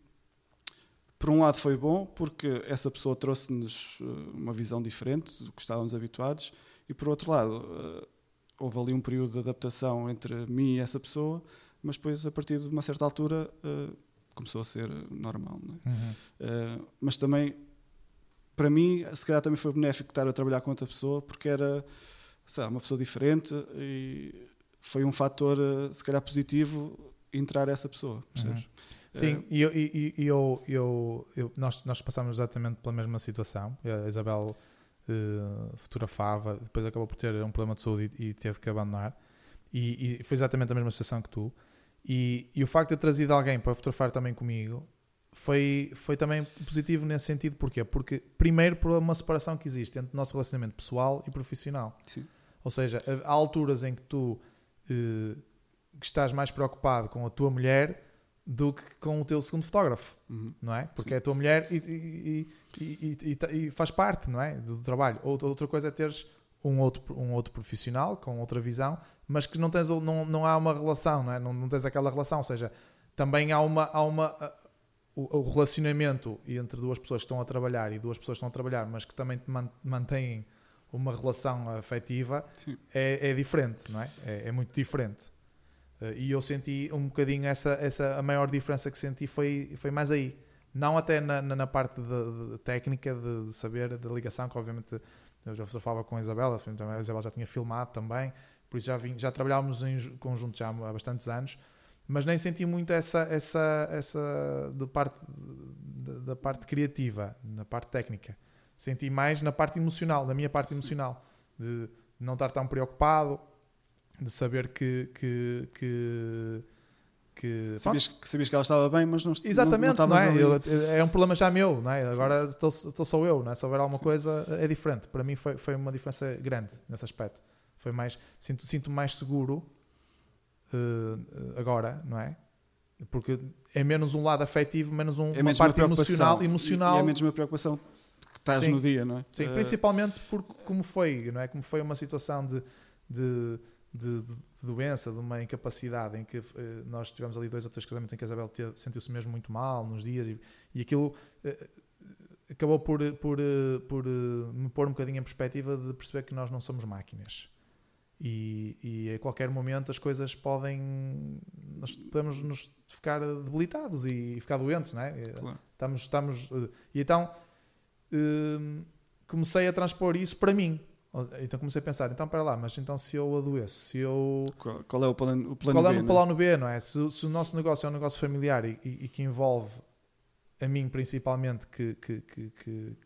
por um lado foi bom, porque essa pessoa trouxe-nos uma visão diferente do que estávamos habituados, e por outro lado, uh, houve ali um período de adaptação entre mim e essa pessoa, mas depois, a partir de uma certa altura, uh, começou a ser normal. É? Uhum. Uh, mas também, para mim, se calhar também foi benéfico estar a trabalhar com outra pessoa, porque era lá, uma pessoa diferente e foi um fator, se calhar, positivo entrar essa pessoa. Uhum. Sim, eu, e eu, eu, eu, nós, nós passámos exatamente pela mesma situação. A Isabel uh, fotografava, depois acabou por ter um problema de saúde e, e teve que abandonar. E, e, foi exatamente a mesma situação que tu. E, e, o facto de ter trazido alguém para fotografar também comigo foi, foi também positivo nesse sentido. Porquê? Porque, primeiro, por uma separação que existe entre o nosso relacionamento pessoal e profissional. Sim. Ou seja, há alturas em que tu uh, que estás mais preocupado com a tua mulher do que com o teu segundo fotógrafo, uhum. não é? Porque Sim. é a tua mulher e, e, e, e, faz parte, não é? Do trabalho. Outra coisa é teres um outro, um outro profissional com outra visão, mas que não, tens, não, não há uma relação, não, é? não, não tens aquela relação. Ou seja, também há uma. Há uma o, o, relacionamento entre duas pessoas que estão a trabalhar e duas pessoas que estão a trabalhar, mas que também mantêm uma relação afetiva, é, é, diferente, não é? É, é muito diferente. Eh, e eu senti um bocadinho essa, essa a maior diferença que senti foi, foi mais aí. Não até na, na, parte de, de técnica, de, de, saber, da ligação, que obviamente eu já falava com a Isabela, a Isabela já tinha filmado também, por isso já, vim, já trabalhávamos em conjunto já há bastantes anos, mas nem senti muito essa, essa, essa de parte, de, da parte criativa, na parte técnica. Senti mais na parte emocional, na minha parte Sim. emocional, de não estar tão preocupado, de saber que, que, que que sabias, que sabias que ela estava bem, mas não, Exatamente, não, não é? Eu, é um problema já meu, não é? Agora estou, estou só eu, não é? Se houver alguma Sim. coisa, é diferente. Para mim foi, foi uma diferença grande nesse aspecto. Foi mais, sinto, sinto mais seguro uh, agora, não é? Porque é menos um lado afetivo, menos um, é uma parte uma emocional, emocional. E, e é menos uma preocupação que estás Sim. no dia, não é? Sim, uh... principalmente porque como foi, não é? Como foi uma situação de, de de, de, doença, de uma incapacidade em que uh, nós tivemos ali dois ou três casamentos em que a Isabel sentiu-se mesmo muito mal nos dias e, e aquilo uh, acabou por, por, uh, por me pôr um bocadinho em perspectiva de perceber que nós não somos máquinas. E, e a qualquer momento as coisas podem. Nós podemos nos ficar debilitados e ficar doentes, não é? Claro. Estamos. estamos e então comecei a transpor isso para mim então comecei a pensar, então para lá, mas então se eu adoeço, se eu. Qual, qual é o plano, o plano qual B? é o plano B, não é? Se, se, o nosso negócio é um negócio familiar e, e, e que envolve a mim principalmente que, que, que, que,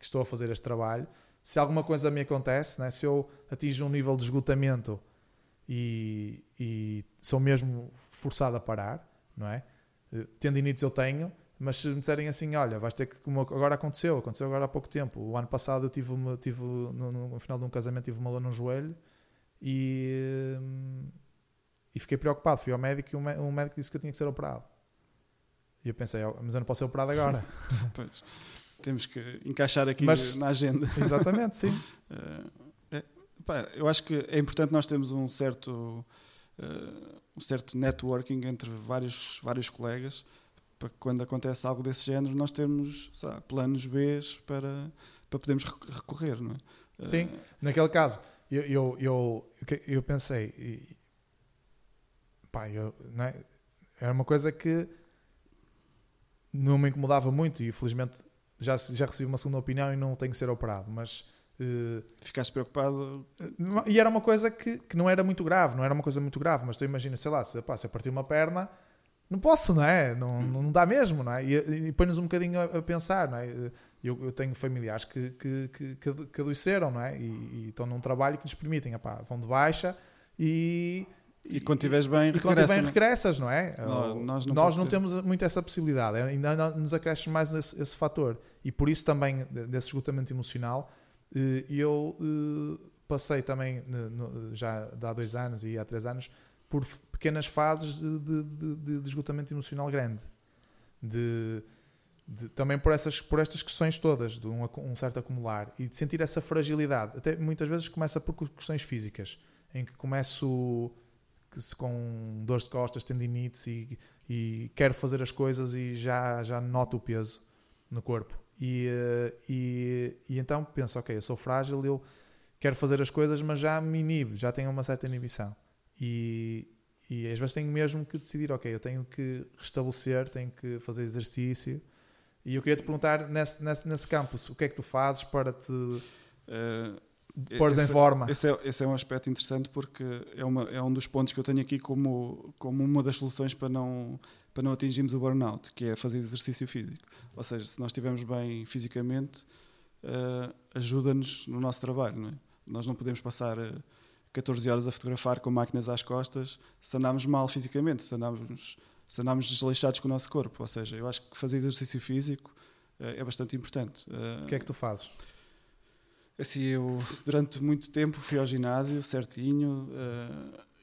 estou a fazer este trabalho, se alguma coisa me acontece, não é? se eu atingo um nível de esgotamento e, e sou mesmo forçado a parar, não é? Eh, Tendinites eu tenho, mas se me disserem assim, olha, vais ter que, como agora aconteceu, aconteceu agora há pouco tempo. O ano passado eu tive, uma, tive no, no, final de um casamento, tive uma dor no joelho e, e fiquei preocupado. Fui ao médico e o médico disse que eu tinha que ser operado. E eu pensei, oh, mas eu não posso ser operado agora. pois, temos que encaixar aqui mas, na agenda. Exatamente, sim. uh, é, pá, eu acho que é importante nós termos um certo uh, um certo networking entre vários, vários colegas para quando acontece algo desse género nós termos sabe, planos B para, para podermos recorrer. Não é? Sim, uh, naquele caso, eu, eu, eu, eu pensei, e, pá, eu, é? era uma coisa que não me incomodava muito e felizmente já, já recebi uma segunda opinião e não tenho que ser operado, mas Uh, Ficaste preocupado? E era uma coisa que, que não era muito grave, não era uma coisa muito grave, mas tu imaginas, sei lá, se, pá, se eu partir uma perna, não posso, não é? Não, hum. não dá mesmo, não é? E, e põe-nos um bocadinho a, a, pensar, não é? Eu, eu tenho familiares que, que, que, que, adoeceram, não é? E, e, estão num trabalho que lhes permitem, epá, vão de baixa e. E quando estiveres bem, e quando bem, regressas, não é? Não, nós não, nós não temos muito essa possibilidade, ainda nos acresce mais esse, esse fator. E por isso também, desse esgotamento emocional, e eu eh, passei também, já há dois anos e há três anos, por pequenas fases de, de, de, de esgotamento emocional grande. De, também por, essas, por estas questões todas, de um, um, certo acumular e de sentir essa fragilidade. Até muitas vezes começa por questões físicas, em que começo com dores de costas, tendinites e, e quero fazer as coisas e já, já noto o peso no corpo. E, eh, e, e, então penso, ok, eu sou frágil, eu quero fazer as coisas, mas já me inibe, já tenho uma certa inibição. E, e às vezes tenho mesmo que decidir, ok, eu tenho que restabelecer, tenho que fazer exercício. E eu queria te perguntar, nesse, nesse, nesse campo, o que é que tu fazes para te uh, pôr em forma? Esse é, esse é um aspecto interessante porque é, uma, é um dos pontos que eu tenho aqui como, como uma das soluções para não para não atingirmos o burnout, que é fazer exercício físico. Ou seja, se nós estivermos bem fisicamente, uh, ajuda-nos no nosso trabalho. Não é? Nós não podemos passar uh, 14 horas a fotografar com máquinas às costas se andarmos mal fisicamente, se andarmos, se andarmos desleixados com o nosso corpo. Ou seja, eu acho que fazer exercício físico uh, é bastante importante. o que é que tu fazes? Assim, eu durante muito tempo fui ao ginásio certinho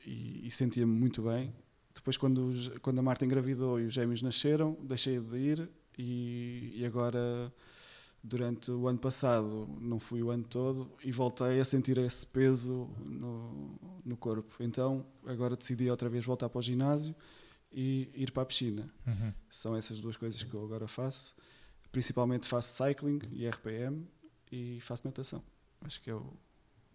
e, e sentia-me muito bem depois, quando, quando a Marta engravidou e os gêmeos nasceram, deixei de ir e, e agora, durante o ano passado, não fui o ano todo e voltei a sentir esse peso no, no corpo. Então, agora decidi outra vez voltar para o ginásio e ir para a piscina. Uhum. São essas duas coisas que eu agora faço. Principalmente faço cycling e RPM e faço natação. Acho que é o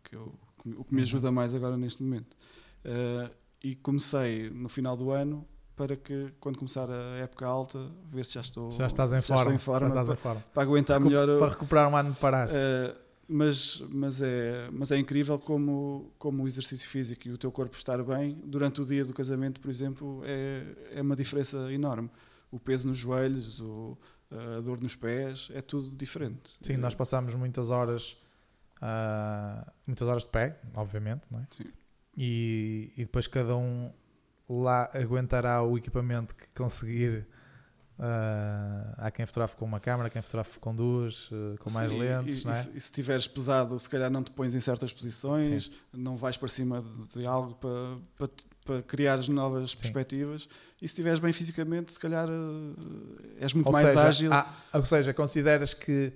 que, eu, o que me uhum. ajuda mais agora neste momento. Uh, e comecei no final do ano para que quando começar a época alta ver se já estou já estás em, já forma, em forma, para, em forma. para, aguentar Recu melhor para recuperar um ano de paragem. Uh, mas mas é mas é incrível como como o exercício físico e o teu corpo estar bem durante o dia do casamento por exemplo é é uma diferença enorme. O peso nos joelhos o, a dor nos pés é tudo diferente. Sim nós passamos muitas horas uh, muitas horas de pé obviamente não é? sim. E, e depois cada um lá aguentará o equipamento que conseguir. Uh, há quem fotografe com uma câmera, quem fotografe com duas, uh, com mais Sim, lentes. E, é? e, se, tiveres pesado, se calhar não te pões em certas posições, Sim. não vais para cima de, de algo para, para, para criar novas Sim. perspectivas. E se estiveres bem fisicamente, se calhar uh, és muito ou mais seja, ágil. Há, ou seja, consideras que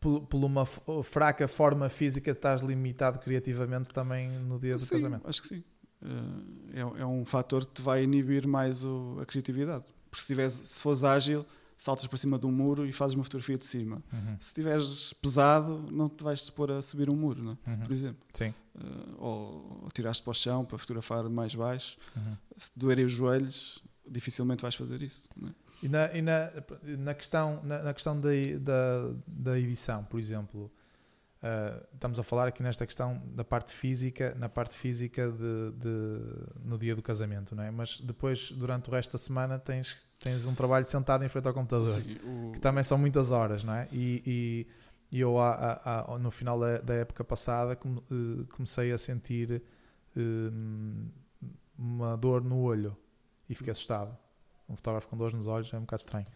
por, uma fraca forma física estás limitado criativamente também no dia do sim, casamento. Acho que sim. Eh, é, é um fator que te vai inibir mais o, a criatividade. Porque se, tiveres, se fores ágil, saltas para cima de um muro e fazes uma fotografia de cima. Uhum. Se estiveres pesado, não te vais expor a subir um muro? É? Uhum. por exemplo. Sim. Uh, ou, ou tiraste para o chão para fotografar mais baixo. Uhum. Se doerem os joelhos, dificilmente vais fazer isso. É? E na, e na, na questão, na, na questão da, da, da, edição, por exemplo, uh, estamos a falar aqui nesta questão da parte física, na parte física de, de, no dia do casamento, não é? Mas depois, durante o resto da semana, tens, tens um trabalho sentado em frente ao computador, Sim, o... que também são muitas horas, não é? E, e, e eu, a, a, a, no final da, da, época passada, eh, comecei a sentir um, uma dor no olho e fiquei assustado um fotógrafo com dores nos olhos é um bocado estranho.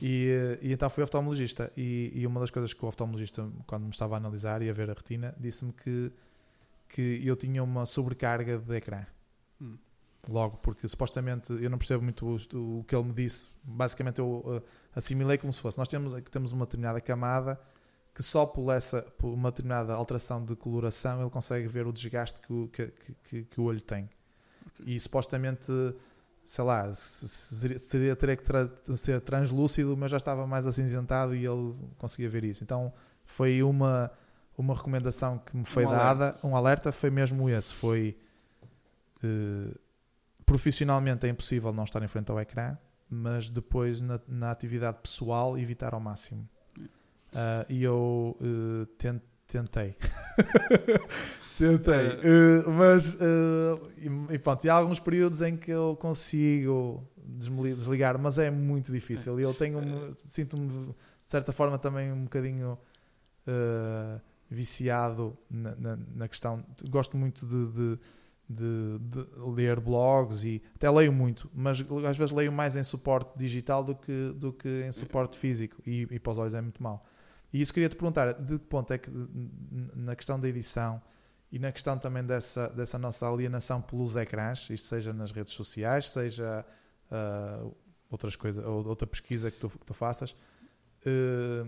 E, e então fui oftalmologista. E, e, uma das coisas que o oftalmologista, quando me estava a analisar e a ver a retina, disse-me que, que eu tinha uma sobrecarga de ecrã. Hum. Logo, porque supostamente eu não percebo muito o, o que ele me disse. Basicamente, eu uh, assimilei como se fosse. Nós temos, temos uma determinada camada que só por, essa, por uma determinada alteração de coloração ele consegue ver o desgaste que o, que, que, que o olho tem. E supostamente, sei lá, se- se- seria teria que tra- ser translúcido, mas já estava mais acinzentado e ele conseguia ver isso. Então foi uma, uma recomendação que me foi Um dada, um alerta, foi mesmo esse. Foi eh, profissionalmente é impossível não estar em frente ao ecrã, mas depois na, na atividade pessoal evitar ao máximo. Ah, e eu eh, ten- tentei. tentei. É. Eh, mas eh, e, e pronto, e há alguns períodos em que eu consigo desligar, mas é muito difícil. E eu tenho um- sinto-me de certa forma também um bocadinho eh, viciado na, na- na questão. Gosto muito de, de- de- de ler blogs e até leio muito, mas às vezes leio mais em suporte digital do que, do que em suporte físico e, e para os olhos é muito mau. E isso queria te perguntar, de que ponto é que na questão da edição e na questão também dessa, dessa nossa alienação pelos ecrãs, isto seja nas redes sociais, seja ah, outras coisas, ou outra pesquisa que tu, que tu faças, eh,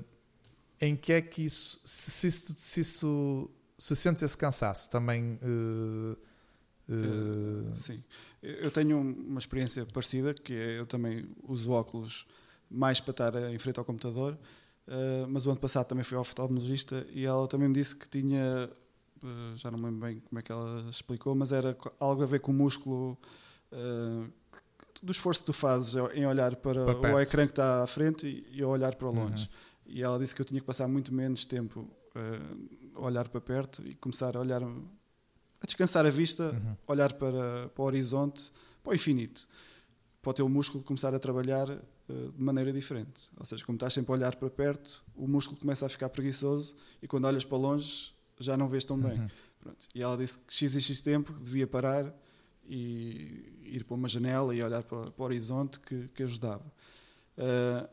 em que é que isso, se, se, se isso, se sentes esse cansaço também eh, Sim. Eu tenho uma experiência parecida, que é eu também uso óculos mais para estar em frente ao computador, eh, mas o ano passado também fui ao oftalmologista e ela também me disse que tinha, eh, já não me lembro bem como é que ela explicou, mas era algo a ver com o músculo eh, do esforço que tu fazes em olhar para, Para o ecrã que está à frente e, e olhar para longe. Uhum. E ela disse que eu tinha que passar muito menos tempo a olhar para perto e começar a olhar, a descansar a vista Uhum. olhar para, para o horizonte, para o infinito, para o teu músculo começar a trabalhar de maneira diferente. Ou seja, como estás sempre a olhar para perto, o músculo começa a ficar preguiçoso e quando olhas para longe já não vês tão bem. Uhum. E ela disse que X e X tempo devia parar e ir para uma janela e olhar para, para o horizonte que, que ajudava. Eh,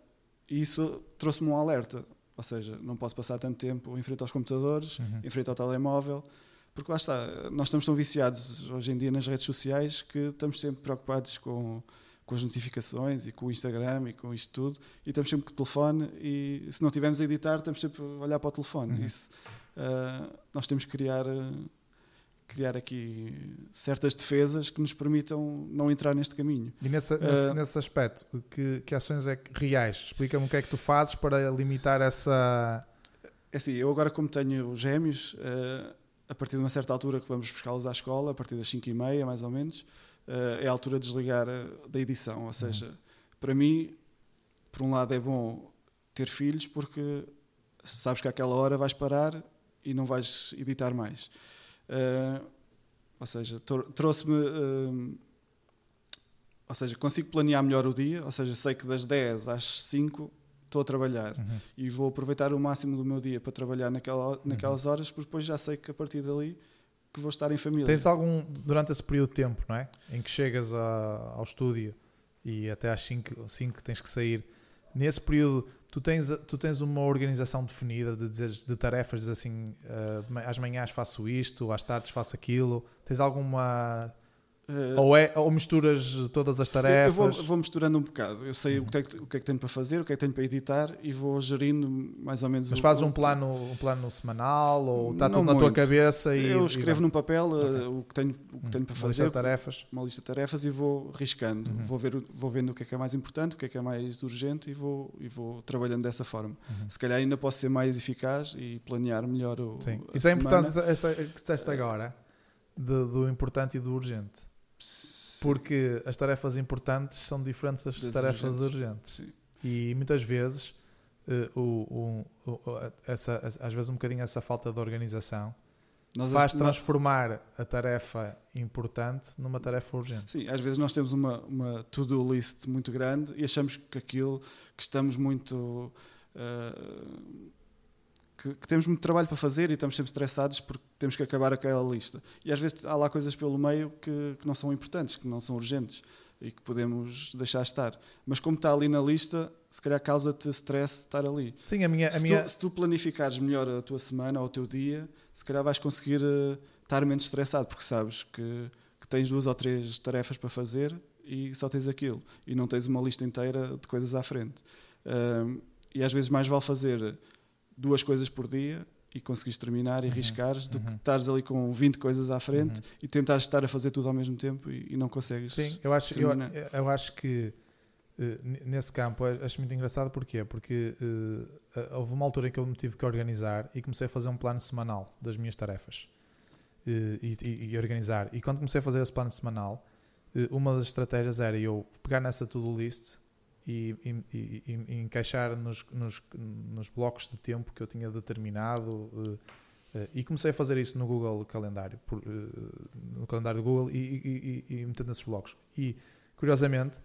e isso trouxe-me um alerta, ou seja, não posso passar tanto tempo em frente aos computadores, Uhum. em frente ao telemóvel, porque lá está, nós estamos tão viciados hoje em dia nas redes sociais que estamos sempre preocupados com, com as notificações e com o Instagram e com isto tudo, e estamos sempre com o telefone e se não tivermos a editar, estamos sempre a olhar para o telefone. Uhum. Isso, ah, nós temos que criar, ah, criar aqui certas defesas que nos permitam não entrar neste caminho. E nesse, nesse, nesse aspecto, que, que ações é que, reais? Explica-me o que é que tu fazes para limitar essa. É assim, eu agora como tenho gêmeos, eh, a partir de uma certa altura que vamos buscá-los à escola, a partir das 5 e meia mais ou menos, é a altura de desligar eh, da edição. Ou seja, para mim, por um lado é bom ter filhos porque sabes que àquela hora vais parar e não vais editar mais. Eh, ou seja, tro- trouxe-me... eh, ou seja, consigo planear melhor o dia, ou seja, sei que das 10 às 5 estou a trabalhar Uhum. e vou aproveitar o máximo do meu dia para trabalhar naquela, Uhum. naquelas horas, porque depois já sei que a partir dali que vou estar em família. Tens algum, durante esse período de tempo, não é? Em que chegas a- ao estúdio e até às 5 tens que sair. Nesse período, tu tens, tu tens uma organização definida de, de tarefas, diz assim, ma- às manhãs faço isto, às tardes faço aquilo. Tens alguma. Eh, Ou, é, ou misturas todas as tarefas? Eu vou, vou misturando um bocado. Eu sei o, que é que, o que é que tenho para fazer, o que é que tenho para editar e vou gerindo mais ou menos Mas o- fazes um plano, um plano semanal ou está tudo na tua muito. cabeça e. Eu e escrevo vai? num papel eh, Ok. o que tenho, o que Hum, tenho para uma lista fazer, de tarefas. uma lista de tarefas e vou riscando. Uhum. Vou, ver, vou vendo o que é que é mais importante, o que é que é mais urgente e vou, e vou trabalhando dessa forma. Uhum. Se calhar ainda posso ser mais eficaz e planear melhor o. Sim. Isso é semana. importante, essa, essa que disseste agora, de- do importante e do urgente. Porque as tarefas importantes são diferentes das, Das tarefas urgentes. urgentes. Sim. E muitas vezes, eh, o, o- o- essa, às vezes um bocadinho essa falta de organização Nós, faz nós- transformar a tarefa importante numa tarefa urgente. Sim, às vezes nós temos uma, uma to-do list muito grande e achamos que aquilo que estamos muito. ah, que, que temos muito trabalho para fazer e estamos sempre estressados porque temos que acabar aquela lista. E às vezes há lá coisas pelo meio que, que não são importantes, que não são urgentes e que podemos deixar estar. Mas como está ali na lista, se calhar causa-te stress estar ali. Sim, a minha. A se, minha tu, se tu planificares melhor a tua semana ou o teu dia, se calhar vais conseguir eh, estar menos estressado, porque sabes que, que tens duas ou três tarefas para fazer e só tens aquilo. E não tens uma lista inteira de coisas à frente. Ahm, e às vezes mais vale fazer duas coisas por dia e conseguires terminar e Uhum, arriscares do que uhum. estares ali com 20 coisas à frente Uhum. e tentares estar a fazer tudo ao mesmo tempo e, e não consegues. Sim, eu acho, eu, eu acho que eh, nesse campo acho muito engraçado porquê? Porque eh, houve uma altura em que eu me tive que organizar e comecei a fazer um plano semanal das minhas tarefas Eh, e, e- e organizar. E quando comecei a fazer esse plano semanal, uma das estratégias era eu pegar nessa to-do list e, e- e- e- encaixar nos, nos, nos blocos de tempo que eu tinha determinado. eh, eh, e comecei a fazer isso no Google Calendário, por, eh, no calendário do Google e, e, metendo nesses blocos. E curiosamente,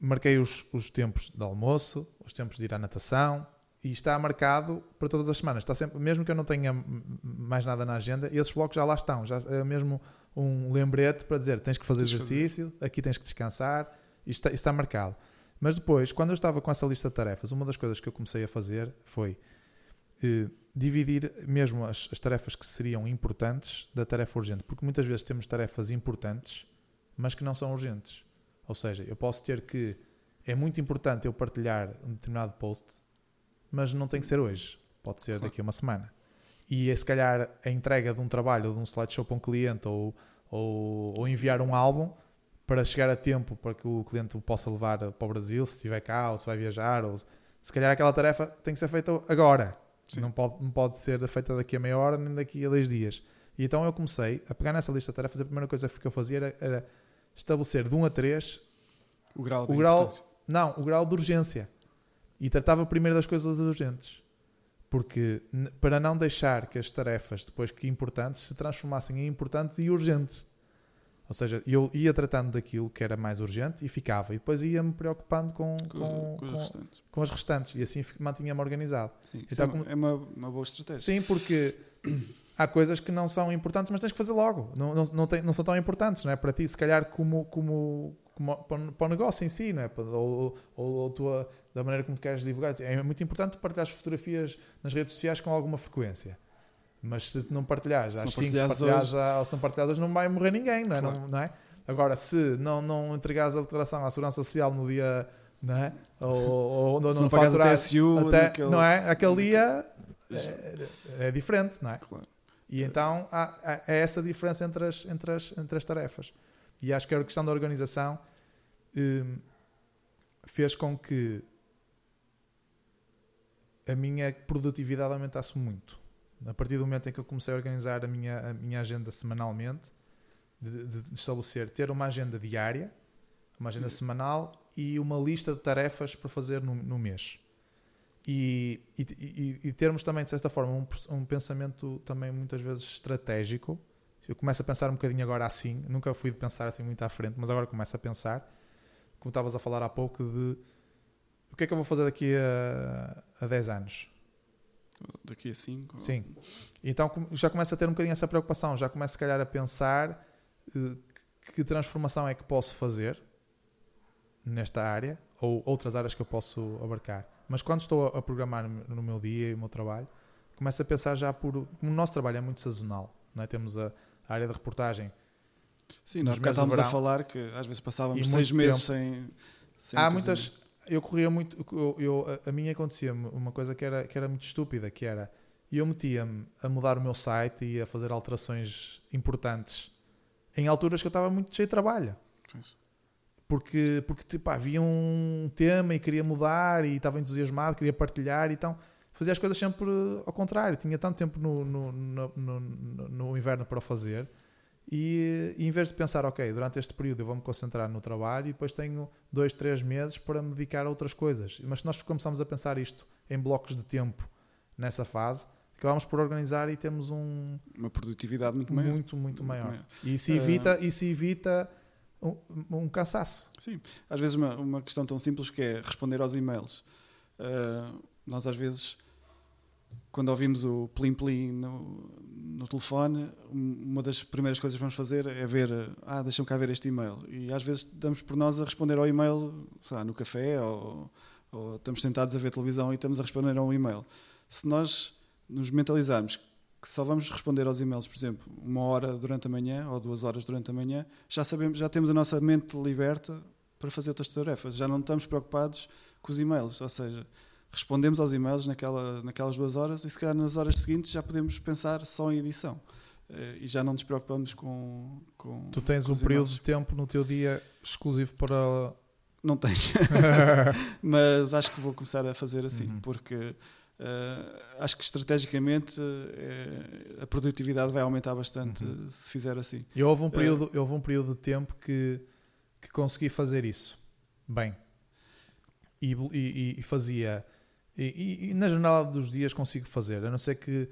marquei os, os tempos de almoço, os tempos de ir à natação e está marcado para todas as semanas. Está sempre, mesmo que eu não tenha mais nada na agenda, esses blocos já lá estão. Já é mesmo um lembrete para dizer tens que fazer Tens que fazer. exercício, aqui tens que descansar, isto está, isto está marcado. Mas depois, quando eu estava com essa lista de tarefas, uma das coisas que eu comecei a fazer foi eh, dividir mesmo as, as tarefas que seriam importantes da tarefa urgente. Porque muitas vezes temos tarefas importantes, mas que não são urgentes. Ou seja, eu posso ter que. É muito importante eu partilhar um determinado post, mas não tem que ser hoje. Pode ser Claro. daqui a uma semana. E é se calhar a entrega de um trabalho de um slideshow para um cliente ou, ou, ou enviar um álbum para chegar a tempo para que o cliente o possa levar para o Brasil, se estiver cá ou se vai viajar. Ou, se calhar aquela tarefa tem que ser feita agora. Sim. Não pode, não pode ser feita daqui a meia hora nem daqui a dois dias. E então eu comecei a pegar nessa lista de tarefas. A primeira coisa que eu fazia era, era estabelecer de 1 a 3 O grau de O grau- não, o grau de urgência. E tratava primeiro das coisas urgentes. Porque para não deixar que as tarefas, depois que importantes, se transformassem em importantes e urgentes. Ou seja, eu ia tratando daquilo que era mais urgente e ficava. E depois ia-me preocupando com, Com, com, com com- as restantes. E assim mantinha-me organizado. Sim, Então, é, uma- é uma, uma boa estratégia. Sim, porque há coisas que não são importantes, mas tens que fazer logo. Não, não, não, tem- não são tão importantes, não é? Para ti, se calhar, como, como, como para o- negócio em si, não é? Ou, ou, ou tua, da maneira como tu queres divulgar. É muito importante partilhar fotografias nas redes sociais com alguma frequência. Mas se não partilhares às não 5, se partilhares hoje- ou se não partilhares hoje, não vai morrer ninguém, não é? Claro. Não, não é? Agora, se não, não entregares a declaração à Segurança Social no dia, não é? Ou, ou, ou não, não pagares a faturares TSU, até, naquele- não é? Aquele dia é, é diferente, não é? Claro. E então há, há- é essa diferença entre as, entre, as, entre as tarefas. E acho que a questão da organização hum, fez com que a minha produtividade aumentasse muito. A partir do momento em que eu comecei a organizar a minha, a minha agenda semanalmente, de, de- de estabelecer, ter uma agenda diária, uma agenda Isso. semanal e uma lista de tarefas para fazer no, no mês. E, e, e- termos também, de certa forma, um, um pensamento também muitas vezes estratégico. Eu começo a pensar um bocadinho agora assim, nunca fui de pensar assim muito à frente, mas agora começo a pensar, como estavas a falar há pouco, de o que é que eu vou fazer daqui a, a 10 anos? Daqui a 5. Sim. Então com- já começo a ter um bocadinho essa preocupação, já começo se calhar a pensar eh, que- transformação é que posso fazer nesta área ou outras áreas que eu posso abarcar. Mas quando estou a programar no no meu dia e o meu trabalho, começo a pensar já por. O nosso trabalho é muito sazonal, não é? temos a, a área de reportagem. Sim, nós estávamos a falar que às vezes passávamos seis meses sem, sem Há muitas. Eu corria muito. Eu, eu- a, a mim acontecia-me uma coisa que era, que era muito estúpida, que era eu metia-me a mudar o meu site e a fazer alterações importantes em alturas que eu estava muito cheio de trabalho. Pois. Porque, porque tipo, havia um tema e queria mudar e estava entusiasmado, queria partilhar, então fazia as coisas sempre ao contrário. Tinha tanto tempo no, no, no, no- no- no inverno para o fazer e, e em vez de pensar, ok, durante este período eu vou-me concentrar no trabalho e depois tenho dois, três meses para me dedicar a outras coisas. Mas se nós começamos a pensar isto em blocos de tempo nessa fase, acabamos por organizar e temos um Uma produtividade muito maior. muito, muito maior. maior. E isso Ah. evita, isso evita um, um cansaço. Sim, às vezes uma, uma questão tão simples que é responder aos e-mails. Uh, nós às vezes, quando ouvimos o plim-plim no, no telefone, um- uma das primeiras coisas que vamos fazer é ver, ah, deixa-me cá ver este e-mail. E às vezes damos por nós a responder ao e-mail, sei lá, no café ou, ou estamos sentados a ver televisão e estamos a responder a um e-mail. Se nós nos mentalizarmos que só vamos responder aos e-mails, por exemplo, uma hora durante a manhã ou duas horas durante a manhã, já sabemos, já temos a nossa mente liberta para fazer outras tarefas. Já não estamos preocupados com os e-mails, ou seja, respondemos aos e-mails naquela, naquelas duas horas e se calhar nas horas seguintes já podemos pensar só em edição. Uh, e já não nos preocupamos com. com tu tens com um período de tempo no teu dia exclusivo para. Não tenho. Mas acho que vou começar a fazer assim, uhum. porque Uh, acho que estrategicamente uh, a produtividade vai aumentar bastante uhum. se fizer assim. Eu houve um período, uh, houve um período de tempo que, que consegui fazer isso bem e, e, e fazia. E, e, na jornada dos dias consigo fazer, a não ser que,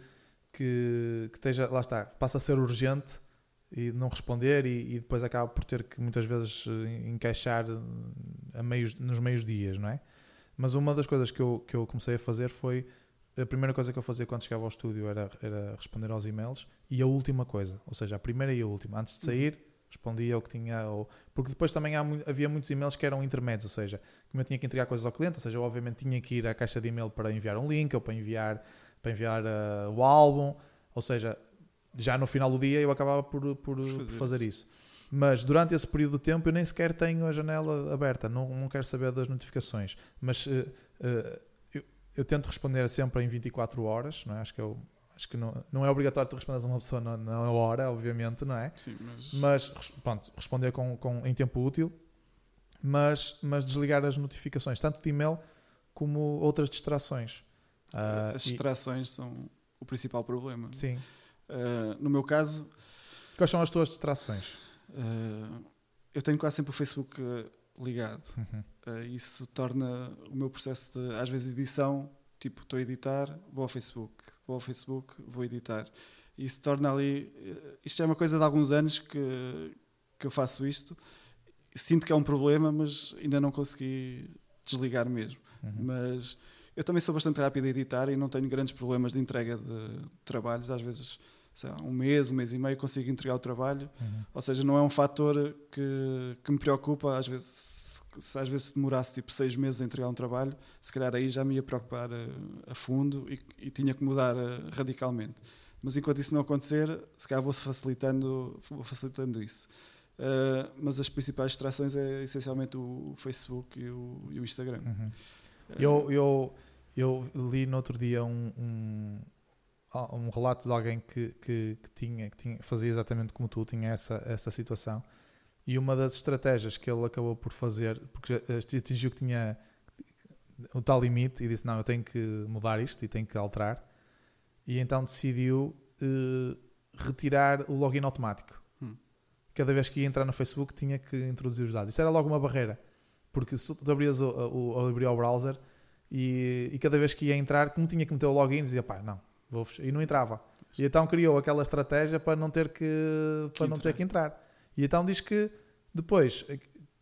que, que esteja, lá está, passa a ser urgente e não responder e, e, depois acaba por ter que muitas vezes encaixar a meios, nos meios dias, não é? Mas uma das coisas que eu, que eu comecei a fazer foi. A primeira coisa que eu fazia quando chegava ao estúdio era, era responder aos e-mails e a última coisa, ou seja, a primeira e a última, antes de sair, respondia o que tinha. Ou, porque depois também há, havia muitos e-mails que eram intermédios, ou seja, como eu tinha que entregar coisas ao cliente, ou seja, eu obviamente tinha que ir à caixa de e-mail para enviar um link ou para enviar, para enviar uh, o álbum, ou seja, já no final do dia eu acabava por, por, fazer, por fazer isso. isso. Mas durante esse período de tempo eu nem sequer tenho a janela aberta, não, não quero saber das notificações. Mas uh, uh, eu, eu, tento responder sempre em 24 horas, não é? Acho que eu, acho que não, não é obrigatório tu responder a uma pessoa na, na hora, obviamente, não é? Sim, mas... mas pronto, responder com, com, em tempo útil, mas, mas desligar as notificações, tanto de e-mail como outras distrações. Uh, as distrações e... são o principal problema. Sim. Uh, no meu caso. Quais são as tuas distrações? Uh, eu tenho quase sempre o Facebook ligado. Uhum. Uh, isso torna o meu processo de, às vezes, edição, tipo, estou a editar, vou ao Facebook, vou ao Facebook, vou editar. Isso torna ali. Isto é uma coisa de alguns anos que, que eu faço isto. Sinto que é um problema, mas ainda não consegui desligar mesmo. Uhum. Mas eu também sou bastante rápido a editar e não tenho grandes problemas de entrega de trabalhos. Às vezes lá, um mês, um mês e meio consigo entregar o trabalho. Uhum. Ou seja, não é um fator que, que me preocupa. Às vezes, se, às vezes demorasse tipo seis meses a entregar um trabalho, se calhar aí já me ia preocupar a, a fundo e, e, tinha que mudar a, radicalmente. Mas enquanto isso não acontecer, se calhar vou facilitando, vou facilitando isso. Uh, mas as principais distrações é essencialmente o, Facebook e o, e o Instagram. Uhum. Uh, eu, eu, eu li no outro dia um, um um relato de alguém que, que, que, tinha, que tinha, fazia exatamente como tu, tinha essa, essa situação. E uma das estratégias que ele acabou por fazer, porque atingiu que tinha o tal limite e disse: Não, eu tenho que mudar isto e tenho que alterar. E então decidiu uh, retirar o login automático. Hum. Cada vez que ia entrar no Facebook, tinha que introduzir os dados. Isso era logo uma barreira, porque se tu abrias o, o, abrir o browser e, e, cada vez que ia entrar, como tinha que meter o login, dizia: Pá, não, e não entrava. E então criou aquela estratégia para não ter que, para não ter que entrar. E então diz que depois,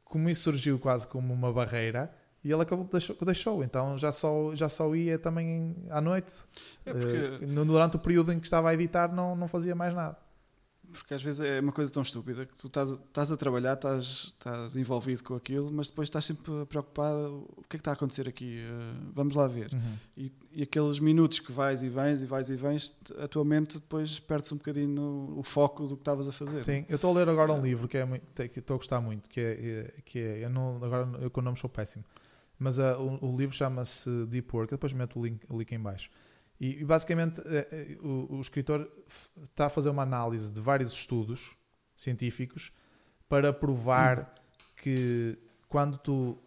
como isso surgiu quase como uma barreira, e ele acabou deixou, deixou. Então já só já só ia também à noite. É porque... uh, durante o período em que estava a editar não não fazia mais nada. Porque às vezes é uma coisa tão estúpida que tu estás, estás a trabalhar, estás, estás envolvido com aquilo, mas depois estás sempre preocupado: o que é que está a acontecer aqui? Uh, vamos lá ver. Uhum. E, e, aqueles minutos que vais e vens e vais e vens, a tua mente depois perde-se um bocadinho no, o foco do que estavas a fazer. Sim, eu estou a ler agora um livro que, é, que estou a gostar muito, que é, é, que é eu não, agora eu com o nome sou péssimo, mas uh, o, o, livro chama-se Deep Work, eu depois meto o link, o link em baixo. E, basicamente eh, eh, o, o escritor está a fazer uma análise de vários estudos científicos para provar que quando tu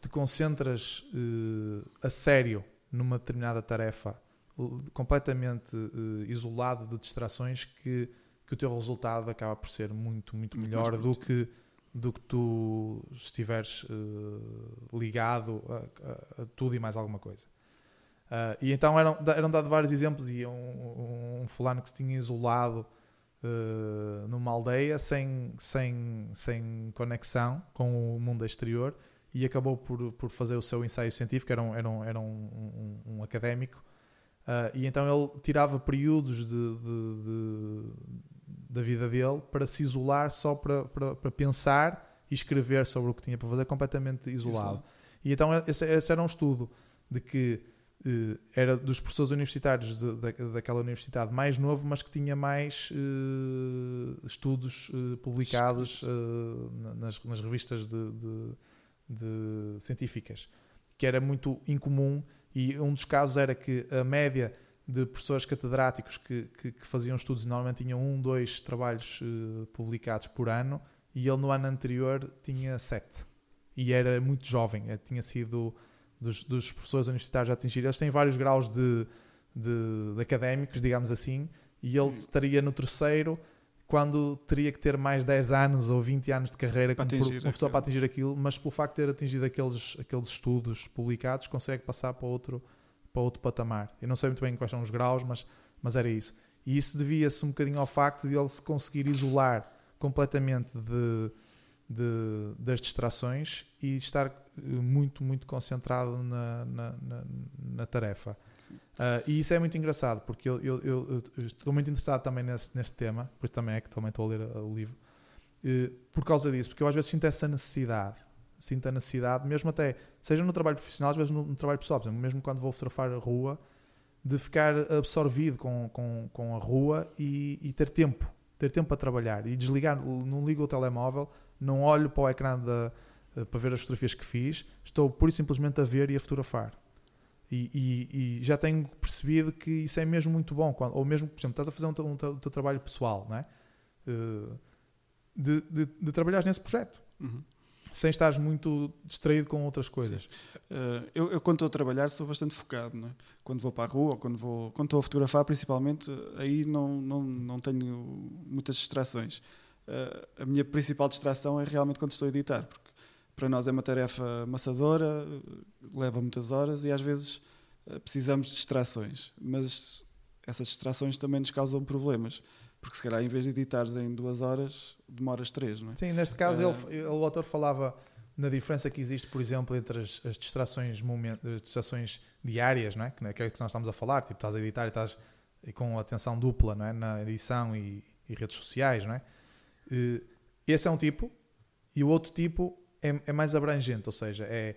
te concentras uh, a sério numa determinada tarefa, completamente uh, isolado de distrações, que, que o teu resultado acaba por ser muito, muito melhor do que, do que tu estiveres uh, ligado a, a, a, tudo e mais alguma coisa. Uh, e então eram, eram dados vários exemplos. E um, um, um fulano que se tinha isolado uh, numa aldeia sem, sem, sem conexão com o mundo exterior e acabou por, por fazer o seu ensaio científico. Era um, era um, era um, um académico. Uh, e então ele tirava períodos de, de, de, da vida dele para se isolar só para, para, para, pensar e escrever sobre o que tinha para fazer completamente isolado. Isso. E então esse, esse era um estudo de que uh, era dos professores universitários de, de, daquela universidade mais novo, mas que tinha mais uh, estudos uh, publicados nas, nas, revistas de, de, científicas, que era muito incomum E um dos casos era que a média de professores catedráticos que, que, que faziam estudos normalmente tinham um, dois trabalhos publicados por ano e ele no ano anterior tinha sete. E era muito jovem, tinha sido dos, dos professores universitários a atingir. Eles têm vários graus de, de, de académicos, digamos assim, e ele estaria no terceiro quando teria que ter mais 10 anos ou 20 anos de carreira para como atingir professor para atingir aquilo, mas pelo facto de ter atingido aqueles, aqueles estudos publicados, consegue passar para outro, para outro patamar. Eu não sei muito bem quais são os graus, mas, mas era isso. E isso devia-se um bocadinho ao facto de ele se conseguir isolar completamente de, de, das distrações e estar eh, muito, muito concentrado na, na, na, na tarefa. Uh, e isso é muito engraçado, porque eu, eu, eu, eu, estou muito interessado também nesse, neste tema, pois também é que também estou a ler o livro, uh, por causa disso, porque eu às vezes sinto essa necessidade, sinto a necessidade, mesmo até, seja no trabalho profissional, às vezes no, no trabalho pessoal, exemplo, mesmo quando vou fotografar a rua, de ficar absorvido com, com, com a rua e, e ter tempo, ter tempo para trabalhar e desligar, não ligo o telemóvel, não olho para o ecrã da, eh, para ver as fotografias que fiz, estou pura e simplesmente a ver e a fotografar. E, e, e, já tenho percebido que isso é mesmo muito bom. Quando, ou mesmo, por exemplo, estás a fazer um, um, um teu trabalho pessoal, não é? Uh, de, de, de trabalhar nesse projeto. Uhum. Sem estares muito distraído com outras coisas. Uh, eu, eu, quando estou a trabalhar, sou bastante focado. Não é? Quando vou para a rua, quando, vou, quando estou a fotografar, principalmente, aí não, não, não tenho muitas distrações. Uh, a minha principal distração é realmente quando estou a editar, porque para nós é uma tarefa amassadora, leva muitas horas e às vezes eh, precisamos de distrações, mas essas distrações também nos causam problemas. Porque se calhar em vez de editares em duas horas, demoras três, não é? Sim, neste caso uh, ele, o autor falava na diferença que existe, por exemplo, entre as, as distrações, moment, as distrações diárias, não é? Que é que nós estamos a falar, tipo, estás a editar e estás com atenção dupla não é? na edição e, e redes sociais, não é? Uh, esse é um tipo, e o outro tipo é, é, mais abrangente, ou seja, é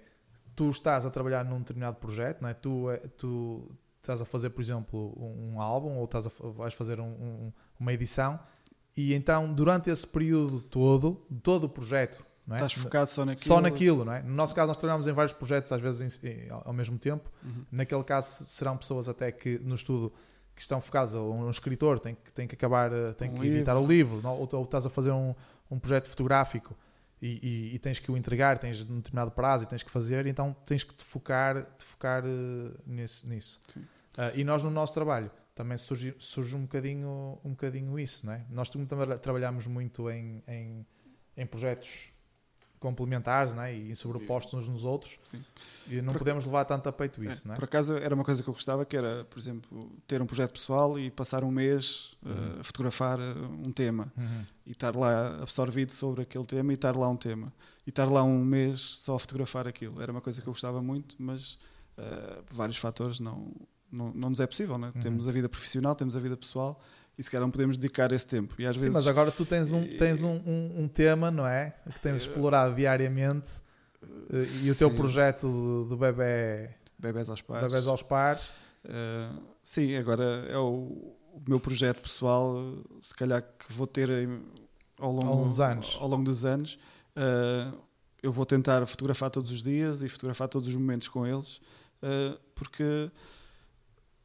tu estás a trabalhar num determinado projeto, não é? tu, é, tu estás a fazer, por exemplo, um, um álbum ou estás a, vais fazer um, um, uma edição e então durante esse período todo, todo o projeto, não é? estás focado só naquilo. Só naquilo, não é? No nosso caso, nós trabalhamos em vários projetos, às vezes em, ao mesmo tempo. Uhum. Naquele caso, serão pessoas até que no estudo que estão focados, ou um escritor tem que, tem que acabar, eh, tem um que editar o livro, não? Ou, ou, estás a fazer um, um projeto fotográfico e, e, e, tens que o entregar, tens um determinado prazo e tens que fazer, então tens que te focar, te focar uh, nisso. nisso. Uh, e nós no nosso trabalho também surge, surge um, bocadinho, um bocadinho isso, não é? Nós também trabalhamos muito em, em, em projetos complementares né? e sobrepostos uns nos outros Sim. e não por, podemos levar tanto a peito isso. É, não é? Por acaso era uma coisa que eu gostava que era, por exemplo, ter um projeto pessoal e passar um mês eh, uhum. uh, a fotografar uh, um tema uhum. e estar lá absorvido sobre aquele tema e estar lá um tema e estar lá um mês só a fotografar aquilo. Era uma coisa que eu gostava muito, mas uh, por vários fatores não, não, não nos é possível. Né? Uhum. Temos a vida profissional, temos a vida pessoal e se calhar não podemos dedicar esse tempo. E às Sim, vezes... mas agora tu tens um, tens um, um, um tema, não é? Que tens explorado diariamente uh, e o teu projeto do, do bebê... Bebés aos pares. Bebés aos pares. Uh, sim, agora é o, o, meu projeto pessoal, se calhar que vou ter ao longo, dos anos. Ao longo dos anos. Uh, eu vou tentar fotografar todos os dias e fotografar todos os momentos com eles, porque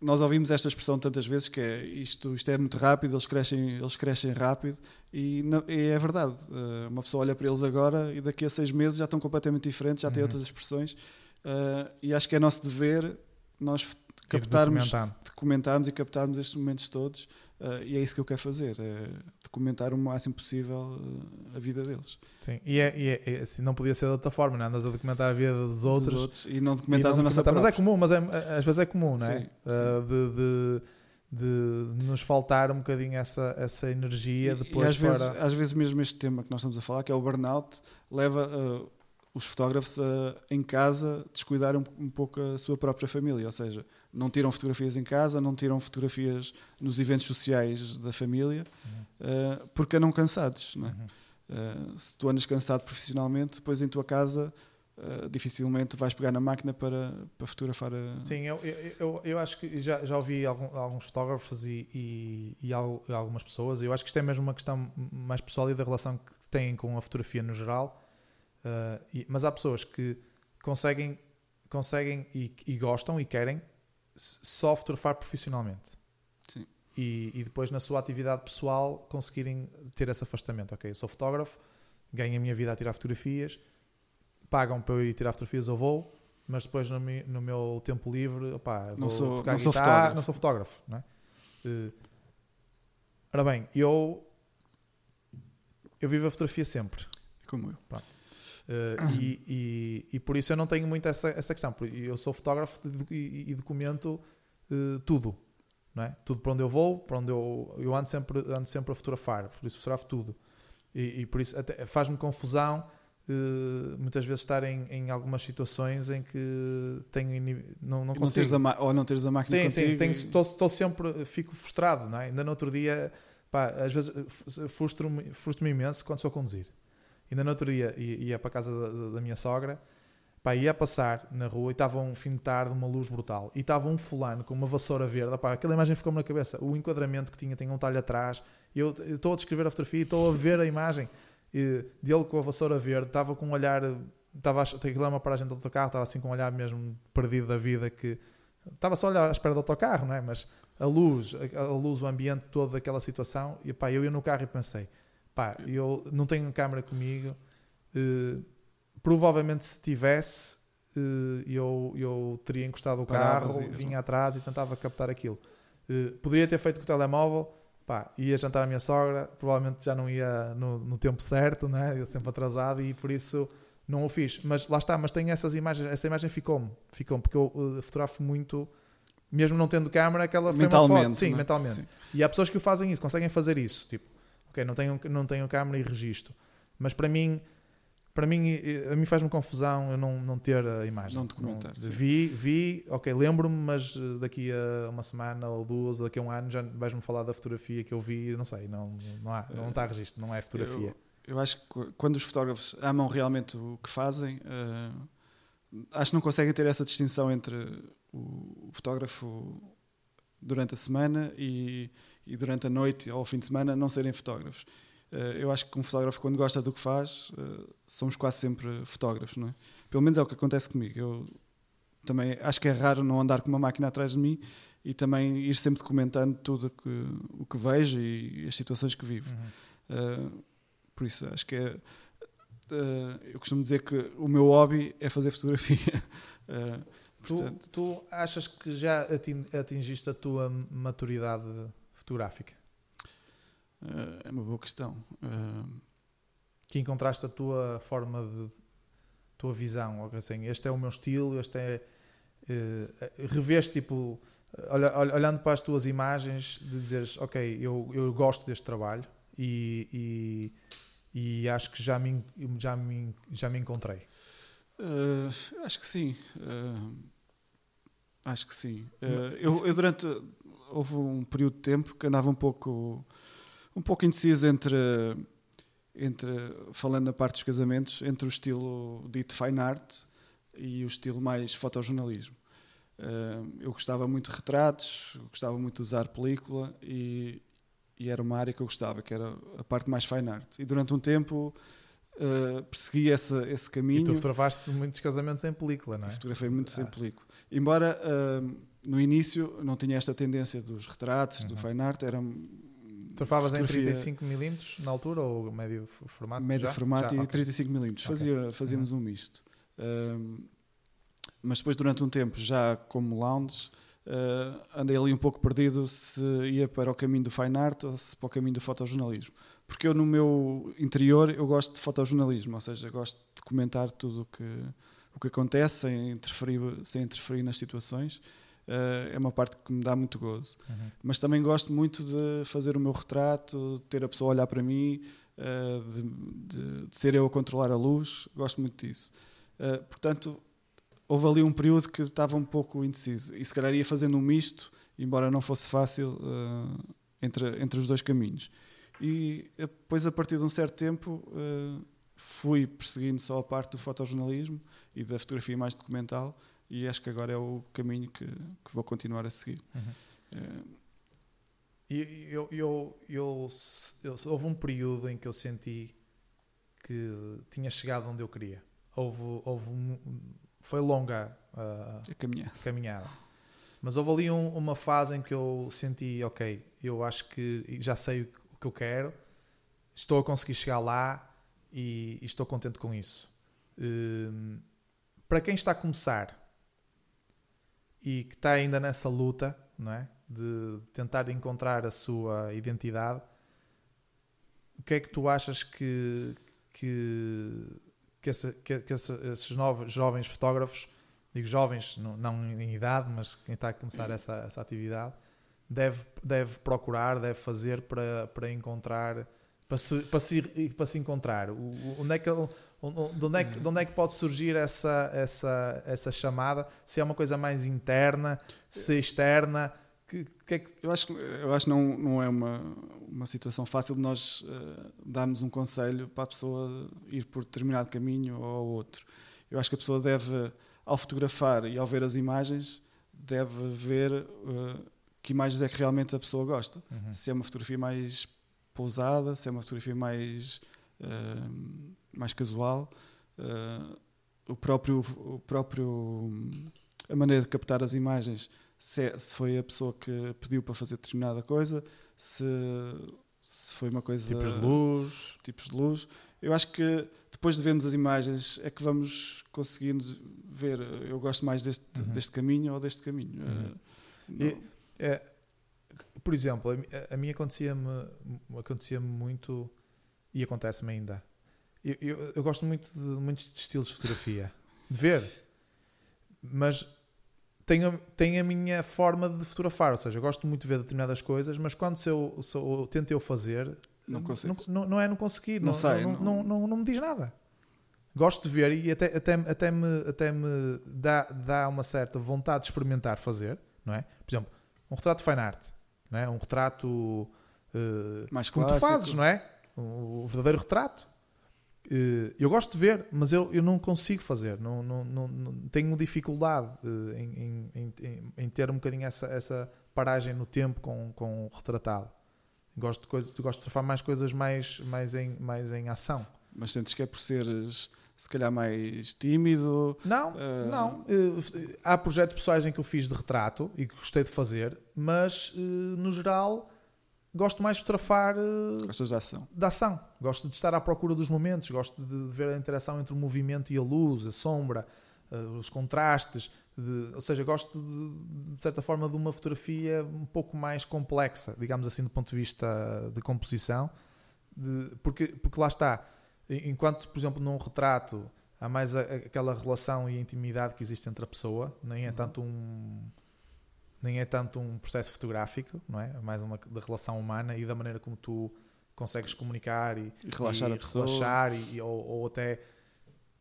nós ouvimos esta expressão tantas vezes que é isto, isto é muito rápido, eles crescem, eles crescem rápido e, não, e é verdade. Uh, uma pessoa olha para eles agora e daqui a seis meses já estão completamente diferentes, já têm uhum. outras expressões uh, e acho que é nosso dever nós captarmos, documentarmos e captarmos estes momentos todos uh, e é isso que eu quero fazer, é documentar o máximo possível uh, a vida deles. Sim, e, é, e é, é, assim, não podia ser de outra forma, não é? andas a documentar a vida dos outros, dos outros e não documentares a nossa própria. Mas é comum, mas é, às vezes é comum, não é? Sim, uh, de, de de nos faltar um bocadinho essa, essa energia depois e às, para... vezes, às vezes mesmo este tema que nós estamos a falar, que é o burnout, leva uh, os fotógrafos a, em casa descuidar um, um, pouco a sua própria família, ou seja, não tiram fotografias em casa, não tiram fotografias nos eventos sociais da família, uhum. uh, porque andam cansados. Não é? Uhum. Uh, se tu andas cansado profissionalmente, depois em tua casa uh, dificilmente vais pegar na máquina para, para fotografar. A... Sim, eu, eu, eu acho que já, já ouvi algum, alguns fotógrafos e, e, e, algumas pessoas, eu acho que isto é mesmo uma questão mais pessoal e da relação que têm com a fotografia no geral, e, mas há pessoas que conseguem conseguem e gostam e querem s- só fotografar profissionalmente. Sim. E, e depois na sua atividade pessoal conseguirem ter esse afastamento. Ok, eu sou fotógrafo, ganho a minha vida a tirar fotografias, pagam para eu ir tirar fotografias, eu vou, mas depois no, mi- no meu tempo livre, opá, Não sou- tocar não sou guitarra, fotógrafo. não sou fotógrafo. Não é? Eh, ora bem, eu, eu vivo a fotografia sempre. Como eu. Uh, e, e, e por isso eu não tenho muito essa, essa questão. Eu sou fotógrafo e, e documento uh, tudo. Não é? Tudo para onde eu vou, para onde eu, eu ando, sempre, ando sempre a fotografar. Por isso fotografo tudo. E, por isso faz-me confusão uh, muitas vezes estar em, em algumas situações em que tenho não, não E não consigo. teres a ou não teres a máquina Sim, contigo. sim, tenho- estou, estou sempre, fico frustrado, não é? Ainda no outro dia, pá, às vezes eh, frustro-me frustro imenso quando estou a conduzir. Ainda no outro dia ia, para a casa da, da- minha sogra, pá, ia passar na rua e estava um fim de tarde, uma luz brutal, e estava um fulano com uma vassoura verde, pá, aquela imagem ficou-me na cabeça, o enquadramento que tinha, tinha um talho atrás, e eu estou a descrever a fotografia e estou a ver a imagem eh, dele com a vassoura verde, estava com um olhar, estava, aquilo é uma paragem do autocarro, estava assim com um olhar mesmo perdido da vida que estava só a olhar à espera do autocarro, não é? Mas a luz, a luz, o ambiente todo daquela situação, e pá, eu ia no carro e pensei, pá, eu não tenho câmera comigo, eh, provavelmente se tivesse, eh, eu, eu teria encostado o carro, vinha atrás e tentava captar aquilo. Eh, poderia ter feito com o telemóvel, pá, ia jantar a minha sogra, provavelmente já não ia no, no tempo certo, né? Eu sempre atrasado e por isso não o fiz. Mas lá está, mas tenho essas imagens, essa imagem ficou-me, ficou-me, porque eu eh, fotografo muito, mesmo não tendo câmera, aquela foi uma foto. Sim, não é? mentalmente. Sim. E há pessoas que o fazem isso, conseguem fazer isso. Tipo, ok, não tenho, não tenho câmera e registro. Mas para mim, para mim, eh, a mim faz-me confusão eu não, não ter a imagem. Não documentar, sim. vi, vi, ok, lembro-me, mas eh, daqui a uma semana ou duas, ou daqui a um ano, já vais-me falar da fotografia que eu vi, não sei, não, não, há, não está registro, não é fotografia. Eu acho que qu- quando os fotógrafos amam realmente o que fazem, eh, acho que não conseguem ter essa distinção entre o fotógrafo durante a semana e, e durante a noite ou ao fim de semana não serem fotógrafos. Eh, eu acho que um fotógrafo, quando gosta do que faz, eh, somos quase sempre fotógrafos, não é? Pelo menos é o que acontece comigo. Eu também acho que é raro não andar com uma máquina atrás de mim e também ir sempre documentando tudo o que, o que vejo e as situações que vivo. Uhum. Uh, por isso, acho que é. uh, eu costumo dizer que o meu hobby é fazer fotografia. Uh, Tu, portanto, tu achas que já atin- atingiste a tua maturidade fotográfica? uh, é uma boa questão. Uh, que encontraste a tua forma de tua visão, ou assim, este é o meu estilo, este é eh, reveste tipo olha- olha- olhando para as tuas imagens de dizeres, ok, eu, eu gosto deste trabalho e, e, e acho que já me, já me, já me encontrei. uh, acho que sim. Uh, acho que sim. Uh, eu, eu durante. Houve um período de tempo que andava um pouco. Um pouco indeciso entre. Entre, falando na parte dos casamentos, entre o estilo dito fine art e o estilo mais fotojornalismo. Eu gostava muito de retratos, gostava muito de usar película e, e era uma área que eu gostava, que era a parte mais fine art. E durante um tempo uh, persegui essa, esse E caminho. tu fotografaste muitos casamentos em película, não é? Fotografei muito sem Ah. película. Embora uh, no início não tinha esta tendência dos retratos, do Uhum. fine art, era Fotografavas em fotografia- 35mm na altura ou médio formato? médio já? formato Já? e Ok. 35 mm. Ok. Fazia, fazíamos um misto. Um, mas depois, durante um tempo, já como lounge, uh, andei ali um pouco perdido se ia para o caminho do fine art ou se para o caminho do fotojornalismo. Porque eu, no meu interior, eu gosto de fotojornalismo, ou seja, gosto de comentar tudo o que, o que acontece sem interferir, sem interferir nas situações. Uh, é uma parte que me dá muito gozo Uhum. mas também gosto muito de fazer o meu retrato, de ter a pessoa olhar para mim, eh, de, de- de ser eu a controlar a luz, gosto muito disso. Eh, portanto, houve ali um período que estava um pouco indeciso e se calhar ia fazendo um misto, embora não fosse fácil, entre, entre os dois caminhos. E depois, a partir de um certo tempo, fui perseguindo só a parte do fotojornalismo e da fotografia mais documental e acho que agora é o caminho que, que vou continuar a seguir. Uhum. E eu, eu, eu, eu- houve um período em que eu senti que tinha chegado onde eu queria. Houve, houve foi longa uh, a caminhada. caminhada. Mas houve ali um- uma fase em que eu senti, ok, eu acho que já sei o que eu quero, estou a conseguir chegar lá e, e estou contente com isso. Hum, para quem está a começar e que está ainda nessa luta, não é? De tentar encontrar a sua identidade, o que é que tu achas que, que, que, essa- que- que esses novos, jovens fotógrafos, digo jovens, não, não em idade, mas quem está a começar essa, essa atividade, deve, deve procurar, deve fazer para, para encontrar, para se, para se, para se encontrar? Onde é que, de onde é que, de onde é que pode surgir essa, essa, essa chamada? Se é uma coisa mais interna, se é externa? Que, que é que, Eu acho, que- eu acho não, não é uma, uma situação fácil de nós eh, darmos um conselho para a pessoa ir por determinado caminho ou outro. Eu acho que a pessoa deve, ao fotografar e ao ver as imagens, deve ver eh, que imagens é que realmente a pessoa gosta. Se é uma fotografia mais pousada, se é uma fotografia mais, eh, mais casual. eh, o próprio, o próprio, a maneira de captar as imagens, se, é- se foi a pessoa que pediu para fazer determinada coisa, se, se foi uma coisa. tipos de luz? tipos de luz. Eu acho que depois de vermos as imagens é que vamos conseguindo ver. Eu gosto mais deste, Uhum. deste caminho ou deste caminho. Uhum. Eh, E- É, por exemplo, a a, mim acontecia-me acontecia muito e acontece-me ainda. Eu, eu- eu gosto muito de muitos estilos de fotografia, de ver, mas tenho, a- tenho a minha forma de fotografar, ou seja, eu gosto muito de ver determinadas coisas, mas quando se eu, se eu tento eu fazer, Não não, não é não conseguir, Não não, sai, não, não- não, não- me diz nada. Gosto de ver e até, até, até me, até me dá, dá uma certa vontade de experimentar fazer, não é? Por exemplo, um retrato fine art, não é? Um retrato eh, mais como tu clássico. fazes, não é? O verdadeiro retrato. Eh, eu gosto de ver, mas eu, eu não consigo fazer. Não, não, não, não- tenho dificuldade eh, em, em, em- em- ter um bocadinho essa, essa paragem no tempo com, com o retratado. Gosto de, coisas, gosto de fotografar mais coisas mais, mais, em, mais em ação. Mas sentes que é por seres, se calhar, mais tímido. Não, eh, não. Há projetos pessoais em que eu fiz de retrato e que gostei de fazer, mas no geral gosto mais de fotografar eh, Gostas de ação. da ação. Gosto de estar à procura dos momentos, gosto de ver a interação entre o movimento e a luz, a sombra, eh, os contrastes. de- ou seja, gosto de, de certa forma de uma fotografia um pouco mais complexa, digamos assim, do ponto de vista de composição, de- porque, porque lá está. Enquanto, por exemplo, num retrato há mais a- a- aquela relação e intimidade que existe entre a pessoa, nem é Uhum. tanto um nem é tanto um processo fotográfico, não é? É mais uma da relação humana e da maneira como tu consegues comunicar e, E relaxar e a pessoa. relaxar e, ou, ou até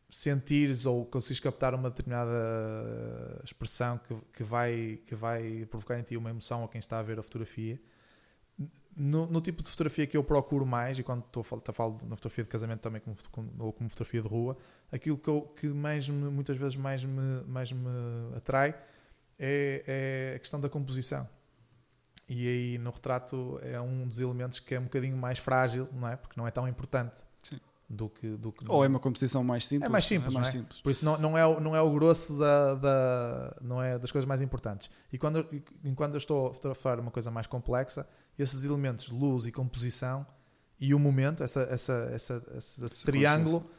sentires ou conseguires captar uma determinada expressão que, que, vai, que vai provocar em ti uma emoção a quem está a ver a fotografia. No, no tipo de fotografia que eu procuro mais, e quando estou a falar, falo na fotografia de casamento também como- ou como fotografia de rua, aquilo que, eu, que mais me- muitas vezes mais me, mais me atrai é, é a questão da composição. E aí no retrato é um dos elementos que é um bocadinho mais frágil, não é? Porque não é tão importante Sim. do que. Do que Ou é uma composição mais simples. É mais simples, É mais não é? simples. Por isso não, não, é, o- não é o grosso da, da- não é das coisas mais importantes. E quando, eu- e quando eu estou a fotografar uma coisa mais complexa, esses elementos, luz e composição e o momento, essa, essa, essa, esse triângulo,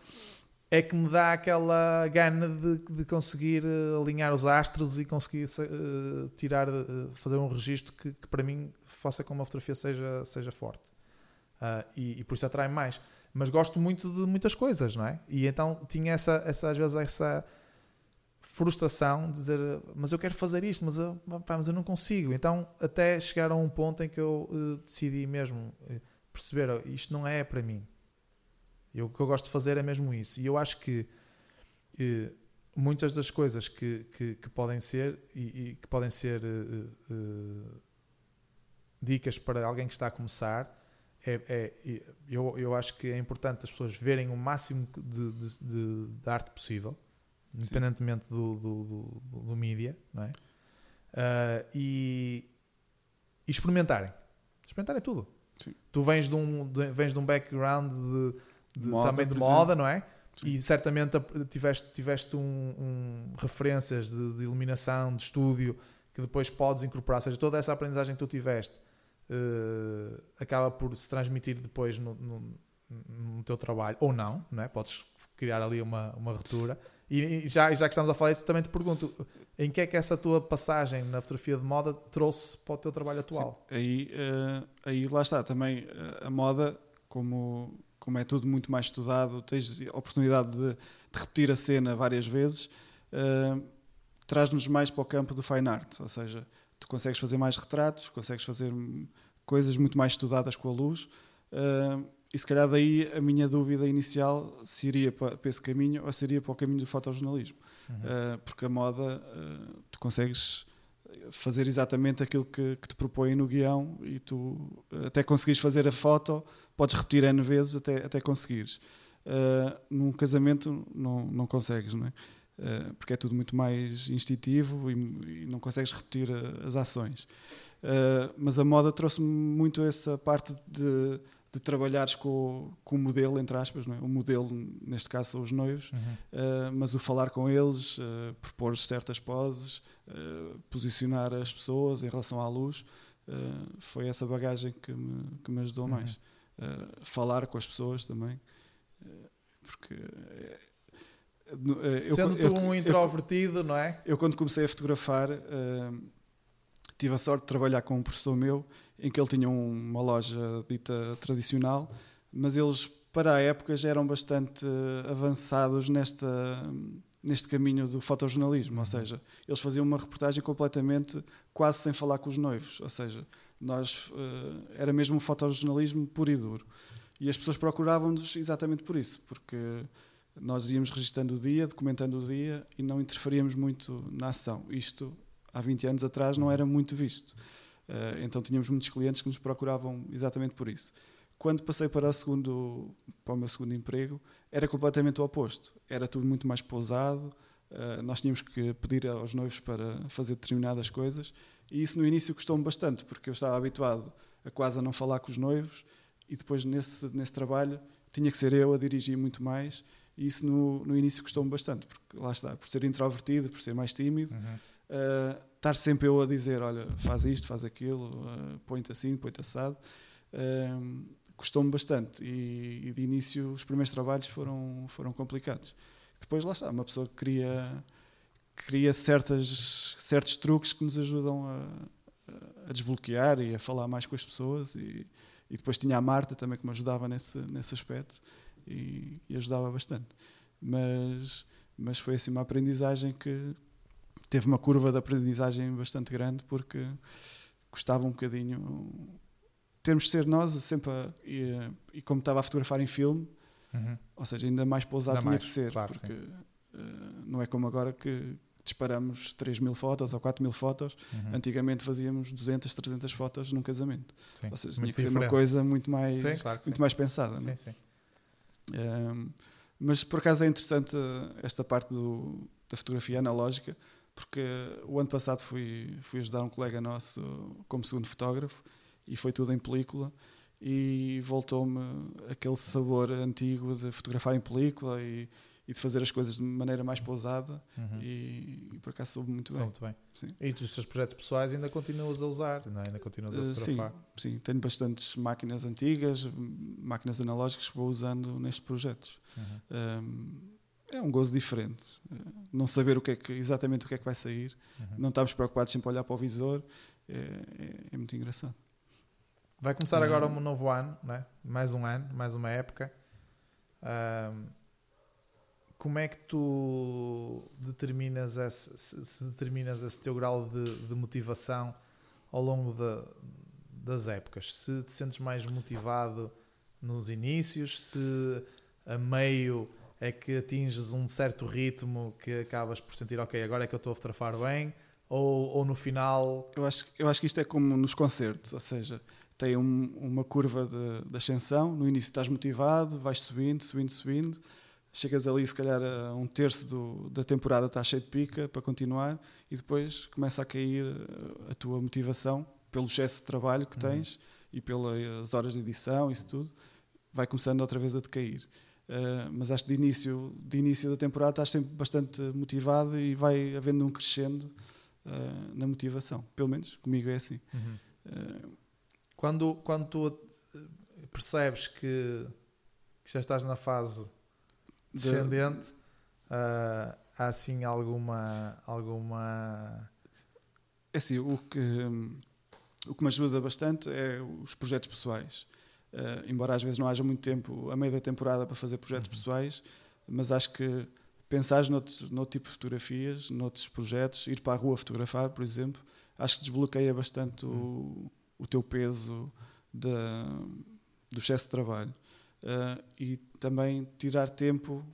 é que me dá aquela gana de, de conseguir eh, alinhar os astros e conseguir eh, tirar, eh, fazer um registro que, que para mim faça com que uma fotografia seja, seja forte. Ah, e, e por isso atrai mais. Mas gosto muito de muitas coisas, não é? E então tinha essa, essa às vezes essa frustração de dizer, mas eu quero fazer isto, mas eu, pá, mas eu não consigo. Então até chegar a um ponto em que eu decidi mesmo perceber, "Oh, isto não é para mim. E o que eu gosto de fazer é mesmo isso. E eu acho que eh, muitas das coisas que, que, que podem ser e, e que podem ser eh, eh, dicas para alguém que está a começar é, é- eu, eu acho que é importante as pessoas verem o máximo de, de, de- de arte possível, independentemente do, do, do, do mídia, não é? Ah, e, e experimentarem. Experimentarem tudo. Sim. Tu vens de um, vens de um background de, de- Moda, também de moda, não é? e certamente tiveste, tiveste um, um referências de, de, iluminação, de estúdio, que depois podes incorporar. Ou seja, toda essa aprendizagem que tu tiveste uh, acaba por se transmitir depois no, no, no, teu trabalho, ou não, não é? podes criar ali uma, uma ruptura. E, e já, já que estamos a falar isso, também te pergunto, em que é que essa tua passagem na fotografia de moda trouxe para o teu trabalho atual? Sim, aí, uh, aí lá está, também uh, a moda, como, como é tudo muito mais estudado, tens a oportunidade de, de repetir a cena várias vezes, uh, traz-nos mais para o campo do fine art, ou seja, tu consegues fazer mais retratos, consegues fazer coisas muito mais estudadas com a luz, e se calhar daí a minha dúvida inicial se iria para, para esse caminho ou se iria para o caminho do fotojornalismo. Uhum. Uh, porque a moda, uh, tu consegues fazer exatamente aquilo que, que, te propõem no guião e tu até conseguires fazer a foto, podes repetir N vezes até, até conseguires. Uh, num casamento não, não consegues, não é? Uh, porque é tudo muito mais instintivo e, e não consegues repetir a, as ações. Uh, mas a moda trouxe-me muito essa parte de de trabalhares com, com o modelo, entre aspas, é? o modelo, neste caso, são os noivos, uhum. uh, mas o falar com eles, uh, propor certas poses, uh, posicionar as pessoas em relação à luz, foi essa bagagem que me, que me ajudou uhum. mais. falar com as pessoas também, porque. Sendo eu, tu um introvertido, eu, não é? Eu, quando comecei a fotografar, tive a sorte de trabalhar com um professor meu em que ele tinha uma loja dita tradicional, mas eles para a época já eram bastante avançados nesta, neste caminho do fotojornalismo, ou uhum. seja, eles faziam uma reportagem completamente quase sem falar com os noivos, ou seja, nós uh, era mesmo um fotojornalismo puro e duro. E as pessoas procuravam-nos exatamente por isso, porque nós íamos registando o dia, documentando o dia e não interferíamos muito na ação. Isto há 20 anos atrás não era muito visto. Uh, então tínhamos muitos clientes que nos procuravam exatamente por isso. Quando passei para o, segundo, para o meu segundo emprego, era completamente o oposto. Era tudo muito mais pousado, uh, nós tínhamos que pedir aos noivos para fazer determinadas coisas, e isso no início custou-me bastante, porque eu estava habituado a quase a não falar com os noivos, e depois nesse, nesse trabalho tinha que ser eu a dirigir muito mais, e isso no, no início custou-me bastante, porque lá está, por ser introvertido, por ser mais tímido. Uhum. Uh, estar sempre eu a dizer, olha, faz isto, faz aquilo, uh, põe-te assim, põe-te assado, uh, custou-me bastante e, e, de início os primeiros trabalhos foram, foram complicados. Depois lá está, uma pessoa que cria, cria certas, certos truques que nos ajudam a, a desbloquear e a falar mais com as pessoas e, e, depois tinha a Marta também que me ajudava nesse, nesse aspecto e, e ajudava bastante. Mas, mas foi assim uma aprendizagem que, teve uma curva de aprendizagem bastante grande porque custava um bocadinho termos de ser nós sempre a, e, e, como estava a fotografar em filme uhum. ou seja, ainda mais pousado ainda tinha mais, que ser claro, porque uh, não é como agora que disparamos 3 mil fotos ou 4 mil fotos uhum. antigamente fazíamos 200, 300 fotos num casamento sim, ou seja, tinha que diferente. ser uma coisa muito mais, sim, claro muito sim. mais pensada sim, sim. Um, mas por acaso é interessante esta parte do, da fotografia analógica porque o ano passado fui, fui ajudar um colega nosso como segundo fotógrafo e foi tudo em película e voltou-me aquele sabor antigo de fotografar em película e, e de fazer as coisas de maneira mais pousada uhum. e, e, por acaso soube muito bem. Muito bem. Sim. E os teus projetos pessoais ainda continuas a usar, não é? ainda continuas a eh, fotografar? sim, sim, tenho bastantes máquinas antigas, máquinas analógicas que vou usando nestes projetos. Uhum. Um, é um gozo diferente. Eh, não saber o que é que, exatamente o que é que vai sair, uhum. não estamos preocupados sempre a olhar para o visor, é, é, é muito engraçado. Vai começar uhum. agora um novo ano, né? mais um ano, mais uma época. Um, como é que tu determinas esse, se, se, determinas esse teu grau de, de motivação ao longo de, das épocas? Se te sentes mais motivado nos inícios, se a meio é que atinges um certo ritmo que acabas por sentir, ok, agora é que eu estou a fotografar bem, ou, ou no final. Eu acho, eu acho que isto é como nos concertos, ou seja, tem um, uma curva de, de, ascensão, no início estás motivado, vais subindo, subindo, subindo, chegas ali, se calhar, a um terço do, da temporada está cheio de pica para continuar, e depois começa a cair a tua motivação pelo excesso de trabalho que uhum. tens uhum. e pelas horas de edição, isso tudo, vai começando outra vez a decair. Uh, mas acho que de início, de início da temporada estás sempre bastante motivado e vai havendo um crescendo uh, na motivação. Pelo menos comigo é assim. Uhum. Uh, quando, quando tu percebes que, que, já estás na fase descendente, de... há assim alguma. alguma... É assim, o que, o que me ajuda bastante é os projetos pessoais. Uh, embora às vezes não haja muito tempo a meio da temporada para fazer projetos uhum. pessoais, mas acho que pensar noutro, noutro tipo de fotografias, noutros projetos, ir para a rua fotografar, por exemplo, acho que desbloqueia bastante uhum. o, o teu peso da, do excesso de trabalho. Uh, e também tirar tempo,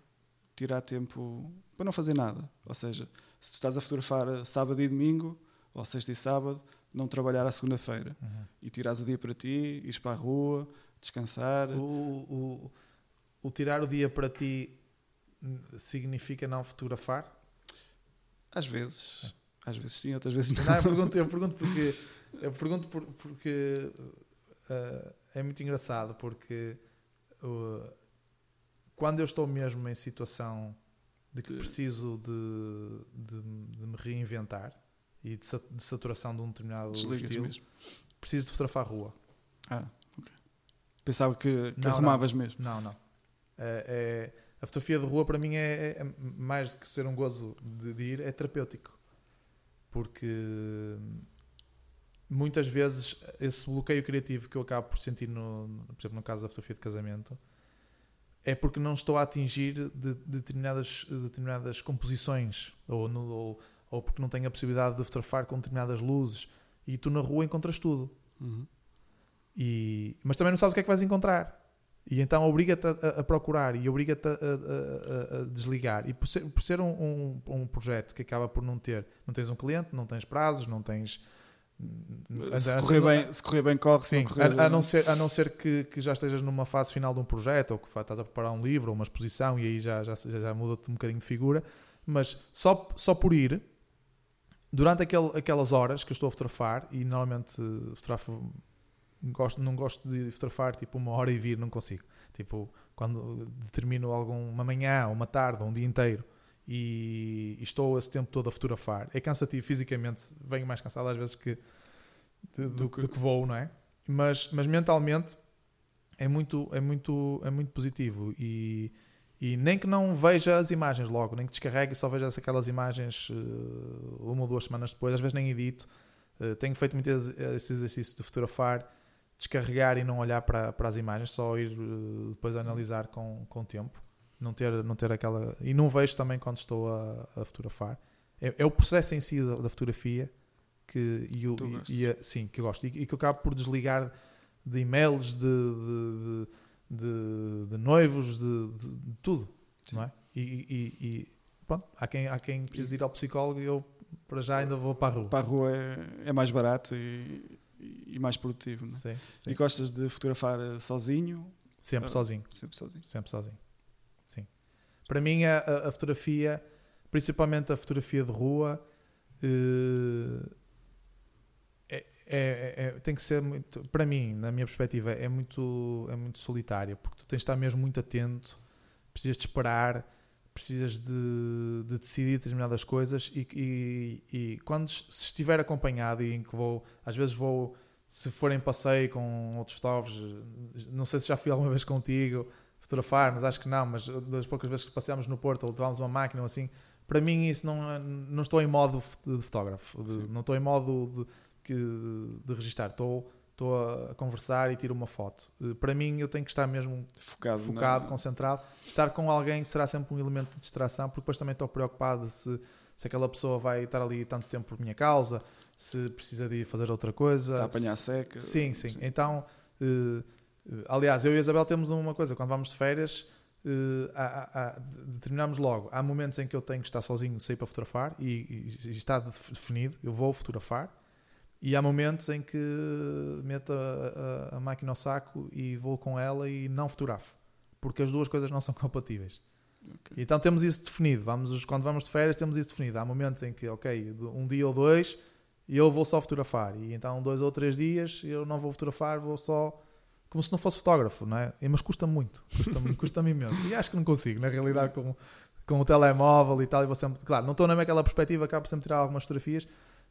tirar tempo para não fazer nada. Ou seja, se tu estás a fotografar sábado e domingo, ou sexta e sábado, não trabalhar à segunda-feira uhum. e tirares o dia para ti, ires para a rua, descansar. O, o, o tirar o dia para ti significa não fotografar? Às vezes. Às vezes sim, outras vezes não. não eu, pergunto, eu pergunto porque, eu pergunto por, porque uh, é muito engraçado porque uh, quando eu estou mesmo em situação de que preciso de, de, de me reinventar e de, de, saturação de um determinado Desligas estilo, mesmo. preciso de fotografar a rua. Ah. Pensava que, que não, arrumavas não. mesmo. Não, não. É, é, a fotografia de rua para mim é, é, é mais do que ser um gozo de, de, ir, é terapêutico. Porque muitas vezes esse bloqueio criativo que eu acabo por sentir, no, por exemplo, no caso da fotografia de casamento, é porque não estou a atingir de, de determinadas, determinadas composições ou, no, ou, ou, porque não tenho a possibilidade de fotografar com determinadas luzes. E tu na rua encontras tudo. Uhum. E, mas também não sabes o que é que vais encontrar. E então obriga-te a, a, procurar e obriga-te a, a, a, desligar. E por ser, por ser um, um, um, projeto que acaba por não ter, não tens um cliente, não tens prazos, não tens. Se correr, bem, se correr bem, corre. Sim, não a, não ser, a não ser que, que já estejas numa fase final de um projeto ou que estás a preparar um livro ou uma exposição e aí já, já, já, muda-te um bocadinho de figura. Mas só, só por ir, durante aquele, aquelas horas que eu estou a fotografar, e normalmente fotografo gosto, não gosto de fotografar tipo uma hora e vir, não consigo. Tipo, quando determino alguma manhã, uma tarde, um dia inteiro e, e, estou esse tempo todo a fotografar, é cansativo fisicamente, venho mais cansado às vezes que, do, do, que... do que vou, não é? Mas, mas mentalmente é muito, é muito, é muito positivo e, e nem que não veja as imagens logo, nem que descarregue e só veja aquelas imagens uh, uma ou duas semanas depois, às vezes nem edito. Uh, tenho feito muito esse exercício de fotografar descarregar e não olhar para, para as imagens, só ir uh, depois analisar com, com o tempo. Não ter, não ter aquela. E não vejo também quando estou a, a fotografar. É, é, o processo em si da, da fotografia que, e, o, e, e, sim, que eu gosto. E, e, que eu acabo por desligar de e-mails, de, de, de, de noivos, de, tudo. Não é? E, pronto, há quem, há quem precise de ir ao psicólogo e eu para já ainda vou para a rua. Para a rua é, é mais barato e e mais produtivo. Não? É? Sim, sim. E gostas de fotografar eh, sozinho? Sempre uh, sozinho. Sempre sozinho. Sempre sozinho. Sim. Para mim, a, a fotografia, principalmente a fotografia de rua, uh, é, é, é, tem que ser muito. Para mim, na minha perspectiva, é muito, é muito solitária, porque tu tens de estar mesmo muito atento, precisas de esperar precisas de, de, decidir determinadas coisas e, e, e, quando se estiver acompanhado e em que vou, às vezes vou, se for em passeio com outros fotógrafos, não sei se já fui alguma vez contigo fotografar, mas acho que não, mas das poucas vezes que passeámos no Porto ou levámos uma máquina ou assim, para mim isso não, não estou em modo de fotógrafo, de, não estou em modo de, de, de registrar, estou estou a conversar e tiro uma foto. Eh, para mim, eu tenho que estar mesmo focado, focado concentrado. Estar com alguém será sempre um elemento de distração, porque depois também estou preocupado se, se aquela pessoa vai estar ali tanto tempo por minha causa, se precisa de ir fazer outra coisa. Se está a apanhar seca. Sim, sim. sim. Então, uh, aliás, eu e a Isabel temos uma coisa: quando vamos de férias. Há, há, determinamos logo. Há momentos em que eu tenho que estar sozinho, sair para fotografar e, e, e está definido. Eu vou fotografar e há momentos em que meto a, a, a, máquina ao saco e vou com ela e não fotografo, porque as duas coisas não são compatíveis. Okay. Então temos isso definido. Vamos, quando vamos de férias, temos isso definido. Há momentos em que, ok, um dia ou dois eu vou só fotografar, e então dois ou três dias eu não vou fotografar, vou só como se não fosse fotógrafo, não é? Mas custa muito, custa-me custa imenso. E acho que não consigo, na realidade, com, com o telemóvel e tal. E vou sempre, claro, não estou naquela perspectiva, acabo sempre tirar algumas fotografias,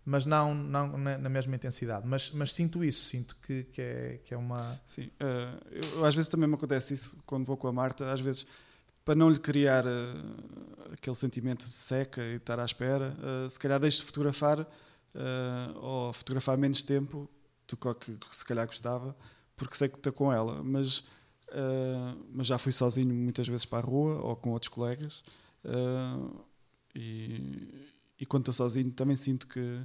mas não, não na, mesma intensidade. Mas, mas sinto isso, sinto que, que, é, que é uma. Sim, uh, eu, às vezes também me acontece isso quando vou com a Marta, às vezes para não lhe criar uh, aquele sentimento de seca e estar à espera, uh, se calhar deixo de fotografar ou fotografar menos tempo do que, que se calhar gostava porque sei que estou com ela, mas, mas já fui sozinho muitas vezes para a rua ou com outros colegas. E, e quando estou sozinho também sinto que,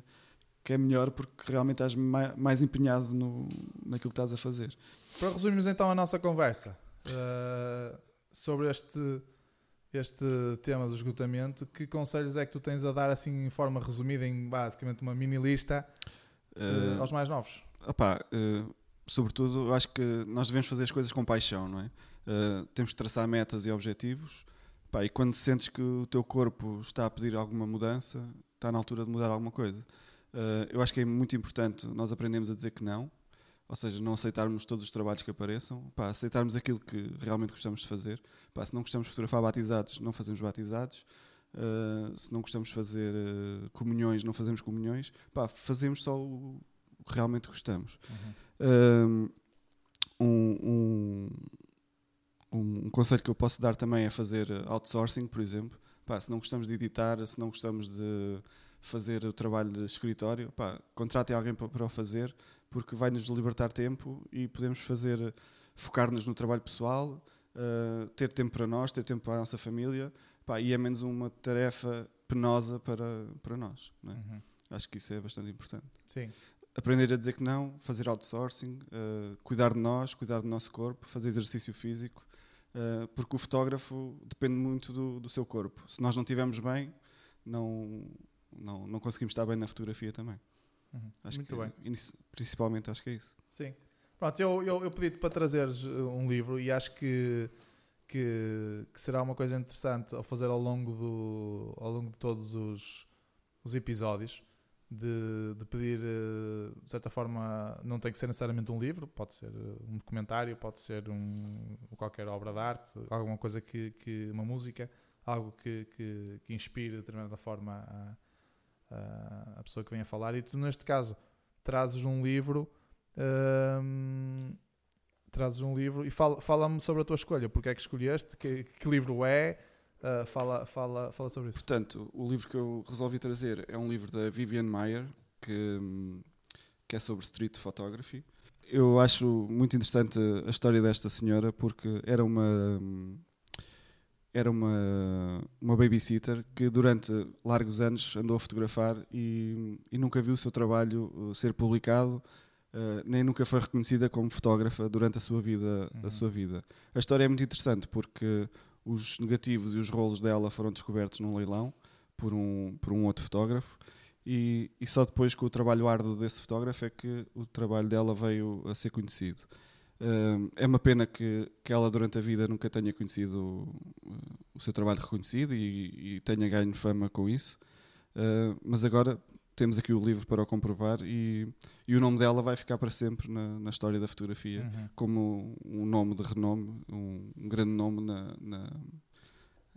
que é melhor porque realmente estás mais, mais empenhado no, naquilo que estás a fazer. Para resumirmos então a nossa conversa uh, sobre este, este tema do esgotamento, que conselhos é que tu tens a dar assim em forma resumida, em basicamente uma mini lista uh, aos mais novos? Opá, sobretudo, eu acho que nós devemos fazer as coisas com paixão, não é? Temos que traçar metas e objetivos. Pá, e quando sentes que o teu corpo está a pedir alguma mudança, está na altura de mudar alguma coisa. Uh, eu acho que é muito importante nós aprendemos a dizer que não, ou seja, não aceitarmos todos os trabalhos que apareçam, pá, aceitarmos aquilo que realmente gostamos de fazer. Pá, se não gostamos de fotografar batizados, não fazemos batizados. Uh, se não gostamos de fazer uh, comunhões, não fazemos comunhões. Pá, fazemos só o, que realmente gostamos. Uhum um, um, um, conselho que eu posso dar também é fazer outsourcing, por exemplo. Pá, se não gostamos de editar, se não gostamos de fazer o trabalho de escritório, pá, contratem alguém para, para o fazer, porque vai-nos libertar tempo e podemos fazer, focar-nos no trabalho pessoal, uh, ter tempo para nós, ter tempo para a nossa família, pá, e é menos uma tarefa penosa para, para nós. É? Uhum. Acho que isso é bastante importante. Sim aprender a dizer que não, fazer outsourcing, uh, cuidar de nós, cuidar do nosso corpo, fazer exercício físico, uh, porque o fotógrafo depende muito do, do, seu corpo. Se nós não estivermos bem, não, não, não conseguimos estar bem na fotografia também. Uhum. Acho muito que, bem. Principalmente acho que é isso. Sim. Pronto, eu, eu, eu pedi-te para trazeres eh, um livro e acho que, que, que, será uma coisa interessante ao fazer ao longo, do, ao longo de todos os, os episódios de, de, pedir, eh, de certa forma, não tem que ser necessariamente um livro, pode ser eh, um documentário, pode ser um, qualquer obra de arte, alguma coisa que, que uma música, algo que, que, que inspire de determinada forma a, a, a, pessoa que vem a falar. E tu, neste caso, trazes um livro. Hum, trazes um livro e fala-me fala sobre a tua escolha, porque é que escolheste, que, que livro é, Uh, fala, fala, fala sobre isso. Portanto, o livro que eu resolvi trazer é um livro da Vivian Mayer, que, que é sobre street photography. Eu acho muito interessante a história desta senhora porque era uma era uma, uma babysitter que durante largos anos andou a fotografar e, e nunca viu o seu trabalho uh, ser publicado, uh, nem nunca foi reconhecida como fotógrafa durante a sua vida. Uhum. A sua vida. A história é muito interessante porque os negativos e os rolos dela foram descobertos num leilão por um, por um outro fotógrafo e, e, só depois com o trabalho árduo desse fotógrafo é que o trabalho dela veio a ser conhecido. Uh, é uma pena que, que ela durante a vida nunca tenha conhecido o, o seu trabalho reconhecido e, e, tenha ganho fama com isso, uh, mas agora temos aqui o livro para o comprovar e, e o nome dela vai ficar para sempre na, na história da fotografia uhum. como um nome de renome, um, um grande nome na, na,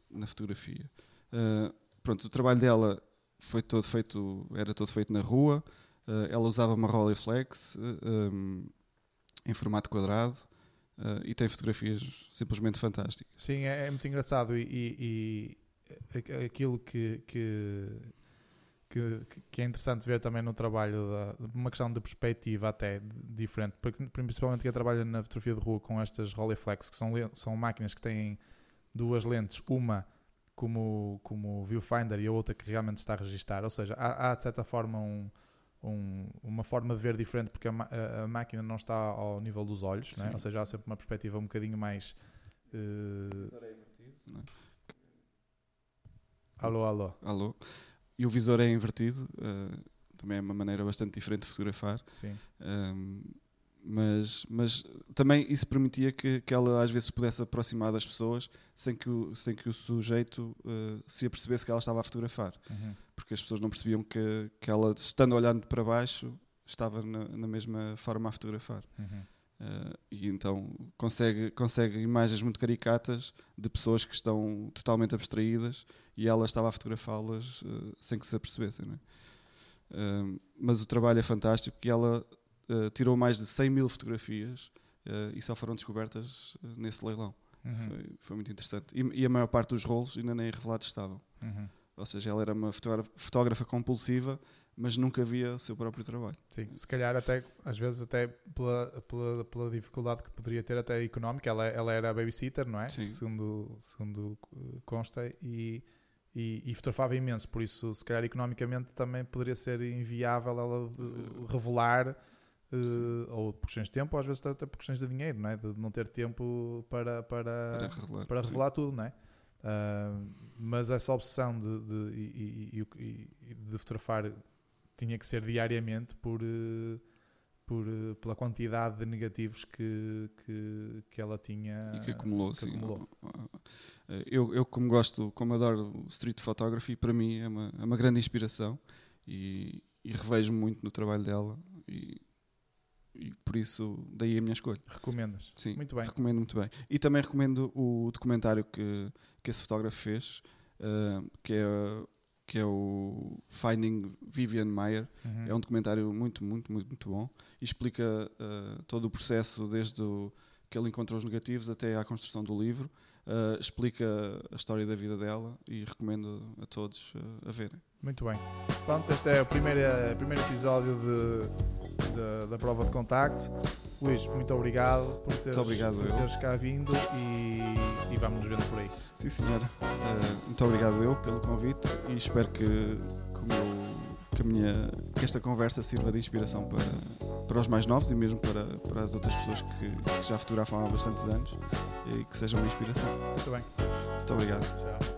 na fotografia. Uh, pronto, o trabalho dela foi todo feito, era todo feito na rua. Uh, ela usava uma Rolleiflex uh, um, em formato quadrado e tem fotografias simplesmente fantásticas. Sim, é, é muito engraçado e, e, e aquilo que, que que, que, é interessante ver também no trabalho, da, uma questão de perspectiva até diferente, porque, principalmente quem trabalha na fotografia de rua com estas Rolleiflex, que são, são máquinas que têm duas lentes, uma como, como viewfinder e a outra que realmente está a registar, ou seja, há, há de certa forma um, um, uma forma de ver diferente porque a, a, a, máquina não está ao nível dos olhos, né? ou seja, há sempre uma perspectiva um bocadinho mais... Uh... Alô, alô. Alô e o visor é invertido, uh, também é uma maneira bastante diferente de fotografar. Sim. Um, mas, mas também isso permitia que, que ela às vezes pudesse aproximar das pessoas sem que o, sem que o sujeito uh, se apercebesse que ela estava a fotografar. Uhum. Porque as pessoas não percebiam que, que ela, estando olhando para baixo, estava na, na mesma forma a fotografar. Uhum. Uh, e então consegue, consegue imagens muito caricatas de pessoas que estão totalmente abstraídas e ela estava a fotografá-las uh, sem que se apercebessem. Uh, mas o trabalho é fantástico e ela tirou mais de 100 mil fotografias e só foram descobertas nesse leilão. Uhum. Foi, foi, muito interessante. E, e, a maior parte dos rolos ainda nem revelados estavam. Uhum. Ou seja, ela era uma fotógrafa compulsiva mas nunca via o seu próprio trabalho. Sim, se calhar até, às vezes até pela, pela, pela dificuldade que poderia ter até económica, ela, ela era babysitter, não é? Sim. Segundo, segundo consta, e, e, e, fotografava imenso, por isso se calhar economicamente também poderia ser inviável ela uh, revelar, uh, ou por questões de tempo, ou às vezes até por questões de dinheiro, não é? De não ter tempo para, para, para revelar, para revelar tudo, não é? Uh, mas essa obsessão de, de, de, de fotografar tinha que ser diariamente por, eh, por, eh, pela quantidade de negativos que, que, que ela tinha e que acumulou, que sim. Acumulou. Eh, eu, eu, como gosto, como adoro street photography, para mim é uma, é uma grande inspiração e, e revejo muito no trabalho dela e, e, por isso daí a minha escolha. Recomendas? Sim, muito bem. recomendo muito bem. E também recomendo o documentário que, que esse fotógrafo fez, uh, que é que é o Finding Vivian Mayer. Uhum. É um documentário muito, muito, muito, muito bom e explica uh, todo o processo desde o, que ele encontrou os negativos até à construção do livro. Uh, explica a história da vida dela e recomendo a todos uh, a verem. Muito bem. Pronto, este é o primeiro, primeiro episódio de, de, da prova de contacto. Luís, muito obrigado por teres, muito obrigado, por teres cá vindo e, e vamos nos vendo por aí. Sim, senhora. Uh, muito obrigado eu pelo convite e espero que, que, minha, que esta conversa sirva de inspiração para, para os mais novos e mesmo para, para as outras pessoas que, que já fotografam há bastantes anos e que sejam uma inspiração. Muito bem. Muito obrigado. Tchau.